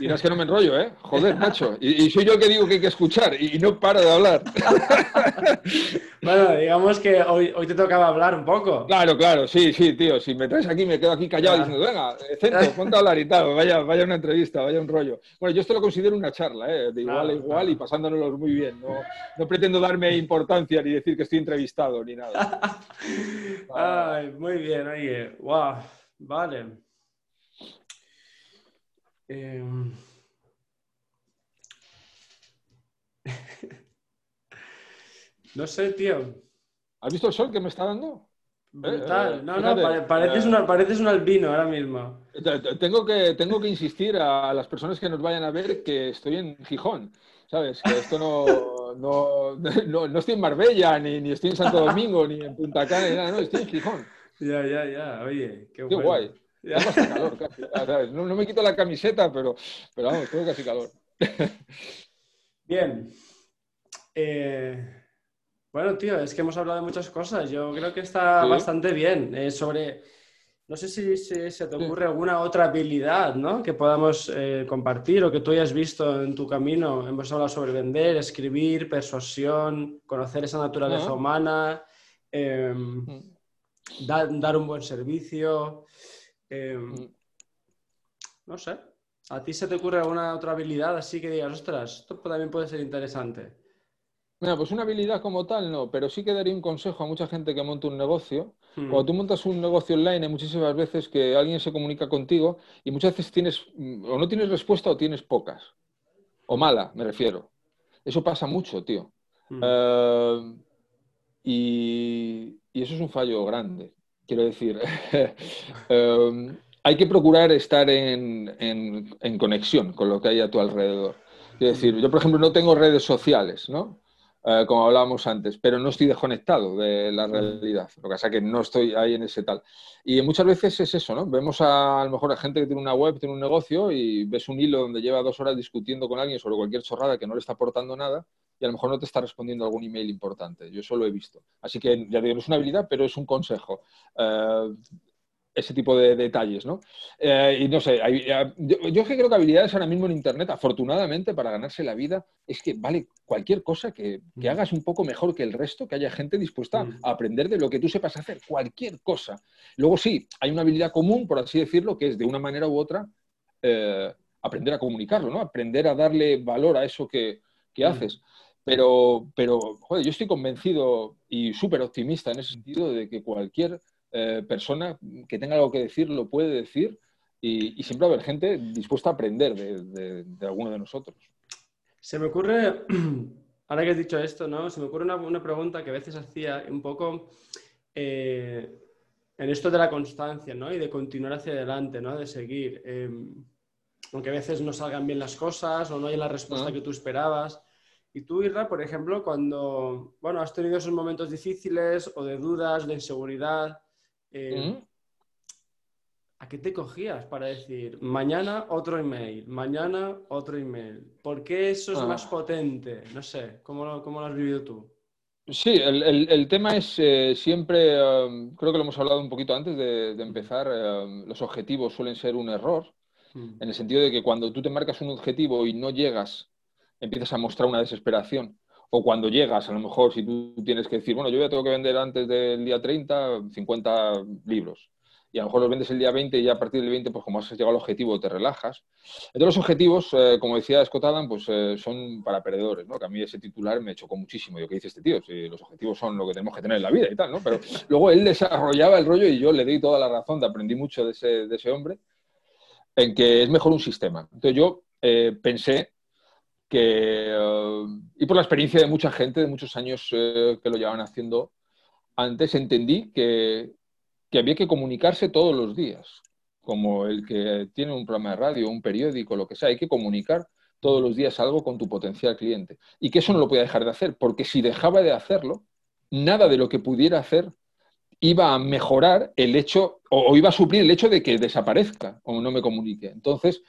es que no me enrollo, ¿eh? Joder, macho. Y, soy yo que digo que hay que escuchar y no paro de hablar. *laughs* bueno, digamos que hoy, hoy te tocaba hablar un poco. Claro, claro, sí, sí, tío. Si me traes aquí, me quedo aquí callado diciendo, venga, centro, *laughs* ponte a hablar y tal. Vaya, vaya una entrevista, vaya un rollo. Bueno, yo esto lo considero una charla, ¿eh? De igual a igual y pasándonos muy bien. No, no pretendo darme importancia ni decir que estoy entrevistado ni nada. *laughs* Ay, muy bien, oye. Wow, vale. Em, *laughs* no sé, tío. ¿Has visto el sol que me está dando? Brutal. Eh, no, no, pareces, pareces, un albino ahora mismo. Tengo que, tengo que insistir a las personas que nos vayan a ver que estoy en Gijón. ¿Sabes? Que esto no, *laughs* no, no, estoy en Marbella, ni, ni, estoy en Santo Domingo, ni en Punta Cana, ni nada, no, estoy en Gijón. Ya, ya, ya. Oye, qué, qué guay. *laughs* No, me quito la camiseta, pero, pero vamos, tengo casi calor. *laughs* Bien. Eh, bueno, tío, es que hemos hablado de muchas cosas. Yo creo que está bastante bien. Eh, sobre. No sé si, se te ocurre alguna otra habilidad ¿no? que podamos eh, compartir o que tú hayas visto en tu camino. Hemos hablado sobre vender, escribir, persuasión, conocer esa naturaleza humana, em, mm. dar un buen servicio. Em, no sé. ¿A ti se te ocurre alguna otra habilidad así que digas, ostras, esto también puede ser interesante? Mira, pues una habilidad como tal no, pero sí que daría un consejo a mucha gente que monta un negocio. Hmm. Cuando tú montas un negocio online, hay muchísimas veces que alguien se comunica contigo y muchas veces tienes mm, o no tienes respuesta o tienes pocas. O mala, me refiero. Eso pasa mucho, tío. Hmm. Eh, y, y, eso es un fallo grande. Quiero decir, *laughs* em, hay que procurar estar en, conexión con lo que hay a tu alrededor. Quiero decir, yo, por ejemplo, no tengo redes sociales, ¿no? Eh, como hablábamos antes, pero no estoy desconectado de la realidad. Lo que pasa es que no estoy ahí en ese tal. Y muchas veces es eso, ¿no? Vemos a, a lo mejor a gente que tiene una web, tiene un negocio y ves un hilo donde lleva dos horas discutiendo con alguien sobre cualquier chorrada que no le está aportando nada y a lo mejor no te está respondiendo algún email importante. Yo eso lo he visto. Así que ya digo, no es una habilidad, pero es un consejo. Eh, ese tipo de detalles, ¿no? Eh, y no sé, yo, yo, creo que habilidades ahora mismo en Internet, afortunadamente, para ganarse la vida, es que vale cualquier cosa que, que mm. hagas un poco mejor que el resto, que haya gente dispuesta mm. a aprender de lo que tú sepas hacer, cualquier cosa. Luego sí, hay una habilidad común, por así decirlo, que es de una manera u otra eh, aprender a comunicarlo, ¿no? Aprender a darle valor a eso que, que mm. haces. Pero, pero joder, yo estoy convencido y súper optimista en ese sentido de que cualquier eh, persona que tenga algo que decir lo puede decir y, siempre va a haber gente dispuesta a aprender de, alguno de nosotros. Se me ocurre, *clears throat* ahora que has dicho esto, ¿no? Se me ocurre una, pregunta que a veces hacía un poco eh, en esto de la constancia, ¿no? Y de continuar hacia adelante, ¿no? De seguir. Em, aunque a veces no salgan bien las cosas o no haya la respuesta que tú esperabas. Y tú, Irra, por ejemplo, cuando, bueno, has tenido esos momentos difíciles o de dudas, de inseguridad, eh, ¿a qué te cogías para decir, mañana otro email, mañana otro email? ¿Por qué eso es más ah. potente? No sé, ¿cómo lo, cómo lo has vivido tú? Sí, el, tema es eh, siempre, um, creo que lo hemos hablado un poquito antes de, empezar, um, los objetivos suelen ser un error Mm. En el sentido de que cuando tú te marcas un objetivo y no llegas, empiezas a mostrar una desesperación. O cuando llegas, a lo mejor, si tú tienes que decir, bueno, yo ya tengo que vender antes del día 30 50 libros y a lo mejor los vendes el día 20 y ya a partir del 20, pues como has llegado al objetivo, te relajas. Entonces los objetivos, eh, como decía Scott Adam, pues eh, son para perdedores, ¿no? Que a mí ese titular me chocó muchísimo. Yo, ¿qué dice este tío? Si los objetivos son lo que tenemos que tener en la vida y tal, ¿no? Pero *laughs* luego él desarrollaba el rollo y yo le di toda la razón, aprendí mucho de ese, de ese hombre, en que es mejor un sistema. Entonces yo eh, pensé que, y por la experiencia de mucha gente, de muchos años que lo llevaban haciendo antes, entendí que había que comunicarse todos los días, como el que tiene un programa de radio, un periódico, lo que sea, hay que comunicar todos los días algo con tu potencial cliente. Y que eso no lo podía dejar de hacer, porque si dejaba de hacerlo, nada de lo que pudiera hacer iba a mejorar el hecho o, iba a suplir el hecho de que desaparezca o no me comunique. Entonces.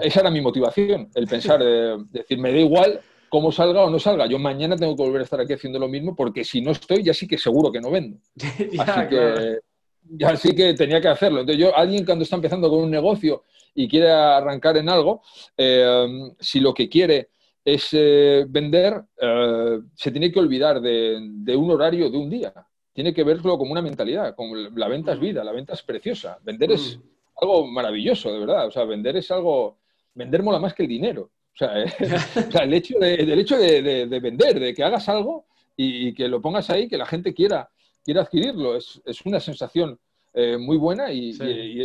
Esa era mi motivación, el pensar, de, decir, me da igual cómo salga o no salga. Yo mañana tengo que volver a estar aquí haciendo lo mismo porque si no estoy, ya sí que seguro que no vendo. *laughs* Así que ya sí que tenía que hacerlo. Entonces, yo, alguien cuando está empezando con un negocio y quiere arrancar en algo, eh, si lo que quiere es eh, vender, eh, se tiene que olvidar de, un horario de un día. Tiene que verlo como una mentalidad, como la venta es vida, la venta es preciosa. Vender es. Algo maravilloso, de verdad. O sea, vender es algo, vender mola más que el dinero. O sea, *laughs* el hecho, de, del hecho de, vender, de que hagas algo y, y, que lo pongas ahí, que la gente quiera quiere adquirirlo. Es, una sensación eh, muy buena y,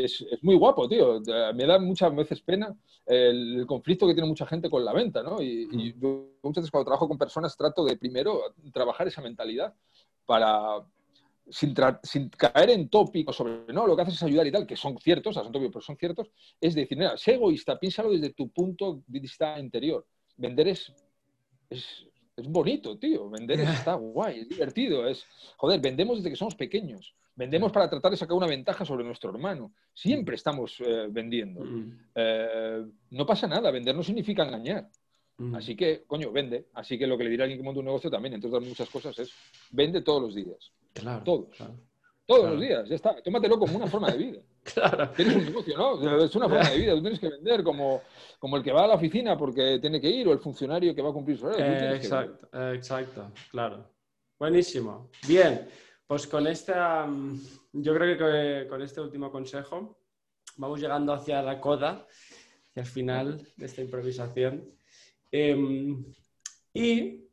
es, muy guapo, tío. Me da muchas veces pena el, conflicto que tiene mucha gente con la venta, ¿no? Y, mm. yo muchas veces cuando trabajo con personas trato de primero trabajar esa mentalidad para, sin, caer en tópicos sobre, no, lo que haces es ayudar y tal, que son ciertos, son tópicos, pero son ciertos, es decir, mira, sé egoísta, piénsalo desde tu punto de vista interior. Vender es, es, es bonito, tío. Vender está guay, es divertido. Es, joder, vendemos desde que somos pequeños. Vendemos para tratar de sacar una ventaja sobre nuestro hermano. Siempre estamos eh, vendiendo. Mm. Eh, no pasa nada, vender no significa engañar. Mm. Así que, coño, vende. Así que lo que le dirá a alguien que monta un negocio también, entre otras muchas cosas, es vende todos los días. Claro. Todos. Todos los días, ya está. Tómatelo como una forma de vida. *laughs* claro. Tienes un negocio, ¿no? Es una forma de *laughs* vida. Tú tienes que vender como, como el que va a la oficina porque tiene que ir o el funcionario que va a cumplir su horario. Eh, exacto, exacto, claro. Buenísimo. Bien, pues con esta, mm, yo creo que con este último consejo vamos llegando hacia la coda, hacia el final de esta improvisación. Em, y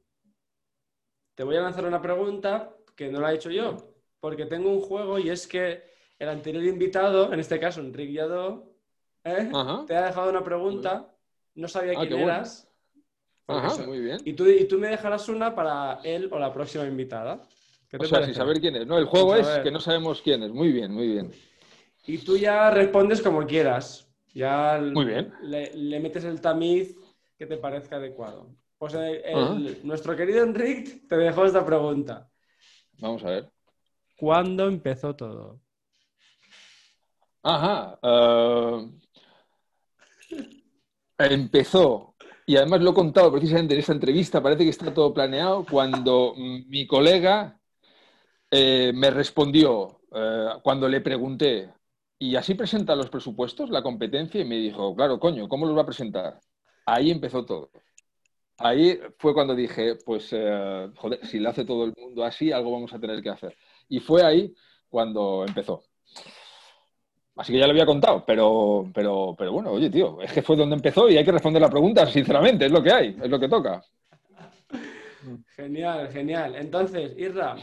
te voy a lanzar una pregunta que no la he hecho yo porque tengo un juego y es que el anterior invitado, en este caso Enrique Yadó, ¿eh? te ha dejado una pregunta, no sabía ah, quién eras. muy bien. Y tú, y tú me dejarás una para él o la próxima invitada. o sea, sin saber quién es. No, el juego es que no sabemos quién es. Muy bien, muy bien. Y tú ya respondes como quieras. Ya muy bien. Le, metes el tamiz que te parezca adecuado. Pues nuestro querido Enrique te dejó esta pregunta. Vamos a ver. ¿Cuándo empezó todo? Ajá. Eh, empezó, y además lo he contado precisamente en esta entrevista, parece que está todo planeado, cuando mi colega eh, me respondió, eh, cuando le pregunté, ¿y así presenta los presupuestos, la competencia? Y me dijo, claro, coño, ¿cómo los va a presentar? Ahí empezó todo. Ahí fue cuando dije, pues, joder, si lo hace todo el mundo así, algo vamos a tener que hacer. Y fue ahí cuando empezó. Así que ya lo había contado, pero, pero, pero bueno, oye, tío, es que fue donde empezó y hay que responder la pregunta, sinceramente, es lo que hay, es lo que toca. Genial, genial. Entonces, Irra,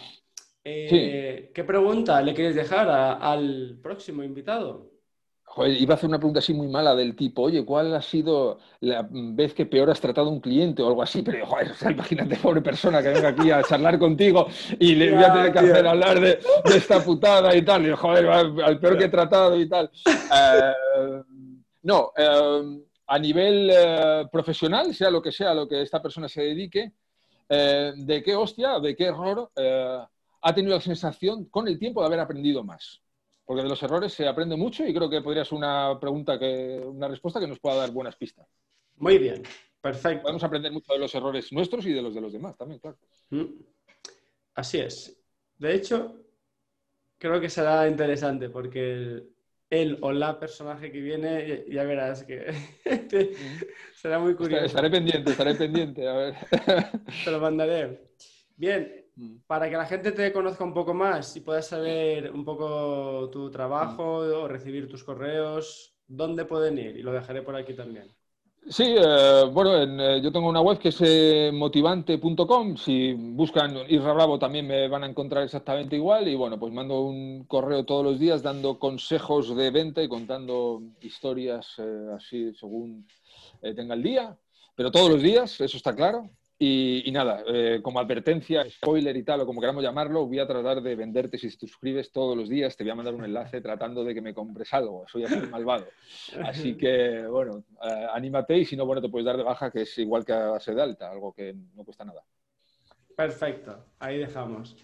eh, ¿qué pregunta le quieres dejar al próximo invitado? Iba a hacer una pregunta así muy mala del tipo, oye, ¿cuál ha sido la vez que peor has tratado a un cliente o algo así? Pero, joder, imagínate, pobre persona que venga aquí a charlar contigo y le voy a tener que hacer hablar de, esta putada y tal. Y, joder, al peor que he tratado y tal. Eh, no, eh, a nivel eh, profesional, sea lo que sea lo que esta persona se dedique, ¿de qué hostia, de qué error ha tenido la sensación con el tiempo de haber aprendido más? Porque de los errores se aprende mucho y creo que podría ser una pregunta, que, una respuesta que nos pueda dar buenas pistas. Muy bien, perfecto. Podemos aprender mucho de los errores nuestros y de los de los demás también, claro. Mm. Así es. De hecho, creo que será interesante porque el o la personaje que viene, ya verás que *laughs* será muy curioso. Estaré pendiente, estaré pendiente, a ver. *laughs* Te lo mandaré. Bien. Para que la gente te conozca un poco más y puedas saber un poco tu trabajo o recibir tus correos, ¿dónde pueden ir? Y lo dejaré por aquí también. Sí, eh, bueno, eh, yo tengo una web que es eh, motivante.com. Si buscan Isra Bravo también me van a encontrar exactamente igual. Y bueno, pues mando un correo todos los días dando consejos de venta y contando historias así según tenga el día. Pero todos los días, eso está claro. Y, nada, eh, como advertencia, spoiler y tal, o como queramos llamarlo, voy a tratar de venderte si te suscribes todos los días, te voy a mandar un enlace tratando de que me compres algo. Soy así malvado. Así que, bueno, eh, anímate y si no, bueno, te puedes dar de baja, que es igual que a base de alta, algo que no cuesta nada. Perfecto, ahí dejamos.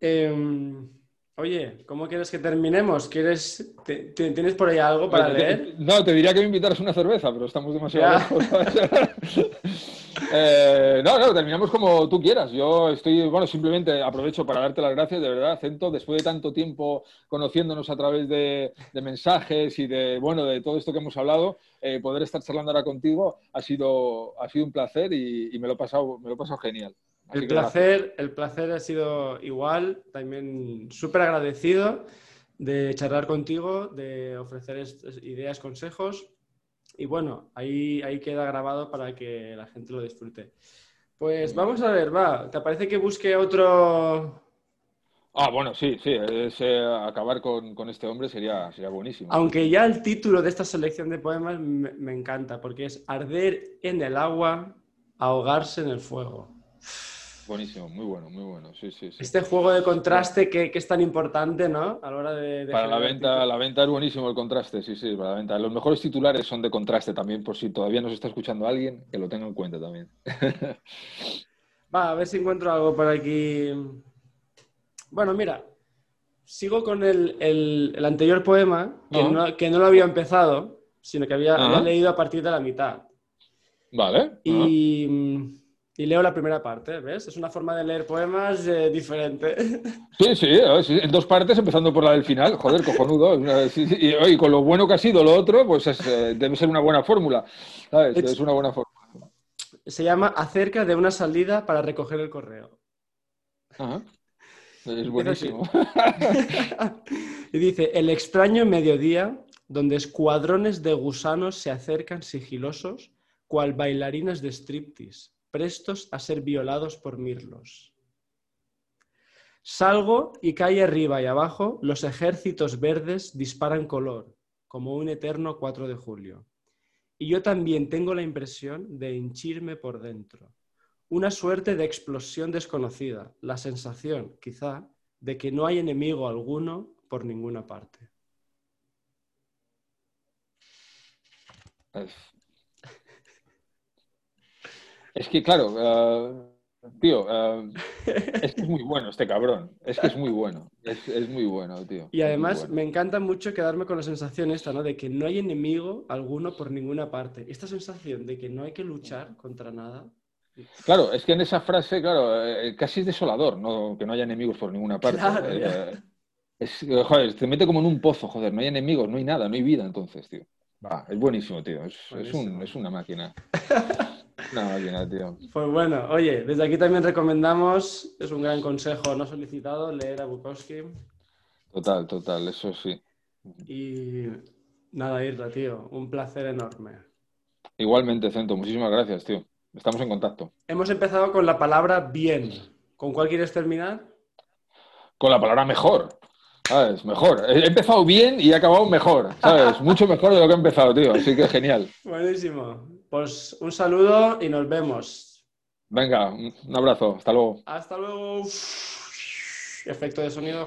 Em, oye, ¿cómo quieres que terminemos? ¿Quieres, ¿Tienes por ahí algo para leer? no, te diría que me invitaras una cerveza, pero estamos demasiado lejos. *laughs* Eh, no, no, terminamos como tú quieras. Yo estoy, bueno, simplemente aprovecho para darte las gracias, de verdad, Cento, después de tanto tiempo conociéndonos a través de, mensajes y de, bueno, de todo esto que hemos hablado, eh, poder estar charlando ahora contigo ha sido, ha sido un placer y, me, lo he pasado, me lo he pasado genial. el placer, el placer ha sido igual, también súper agradecido de charlar contigo, de ofrecer ideas, consejos y bueno, ahí, ahí queda grabado para que la gente lo disfrute. Pues vamos a ver, va. ¿Te parece que busque otro...? Ah, bueno, sí, sí. acabar con, este hombre sería, sería buenísimo. Aunque ya el título de esta selección de poemas me encanta, porque es Arder en el agua, ahogarse en el fuego. Buenísimo, muy bueno, muy bueno. Sí, sí, Este juego de contraste que, es tan importante, ¿no? A la hora de. para la venta, la venta es buenísimo el contraste, sí, sí, para la venta. Los mejores titulares son de contraste también, por si todavía nos está escuchando alguien, que lo tenga en cuenta también. *laughs* Va, a ver si encuentro algo por aquí. Bueno, mira, sigo con el, anterior poema, que, no, lo había empezado, sino que había, había leído a partir de la mitad. Vale. Y y leo la primera parte, ¿ves? Es una forma de leer poemas eh, diferente. *laughs* Sí, sí, en dos partes, empezando por la del final. Joder, cojonudo. Y, con lo bueno que ha sido lo otro, pues eh, debe ser una buena fórmula. ¿sabes? Es una buena fórmula. Se llama Acerca de una salida para recoger el correo. Ajá. Es buenísimo. *laughs* y dice, el extraño mediodía donde escuadrones de gusanos se acercan sigilosos cual bailarinas de striptease prestos a ser violados por mirlos. Salgo y cae arriba y abajo los ejércitos verdes disparan color, como un eterno 4 de julio. Y yo también tengo la impresión de henchirme por dentro. Una suerte de explosión desconocida, la sensación, quizá, de que no hay enemigo alguno por ninguna parte. Es que, claro, eh, tío, eh, *laughs* es que es muy bueno este cabrón. Es que es muy bueno. Es, muy bueno, tío. Y además me encanta mucho quedarme con la sensación esta, ¿no? De que no hay enemigo alguno por ninguna parte. Esta sensación de que no hay que luchar contra nada. Claro, es que en esa frase, claro, eh, casi es desolador, ¿no? Que no haya enemigos por ninguna parte. es, joder, te mete como en un pozo, joder, no hay enemigos, no hay nada, no hay vida entonces, tío. es buenísimo, tío. Es, es una máquina. *laughs* No, tío. Pues bueno, oye, desde aquí también recomendamos, es un gran consejo no solicitado, leer a Bukowski. Total, total, eso sí. Y nada, Irra, tío, un placer enorme. Igualmente, Cento, muchísimas gracias, tío. Estamos en contacto. Hemos empezado con la palabra bien. ¿Con cuál quieres terminar? Con la palabra mejor. ¿Sabes? Mejor. He empezado bien y he acabado mejor. ¿Sabes? Mucho mejor de lo que he empezado, tío. Así que genial. Buenísimo. Pues un saludo y nos vemos. Venga, un abrazo. Hasta luego. Hasta luego. Efecto de sonido.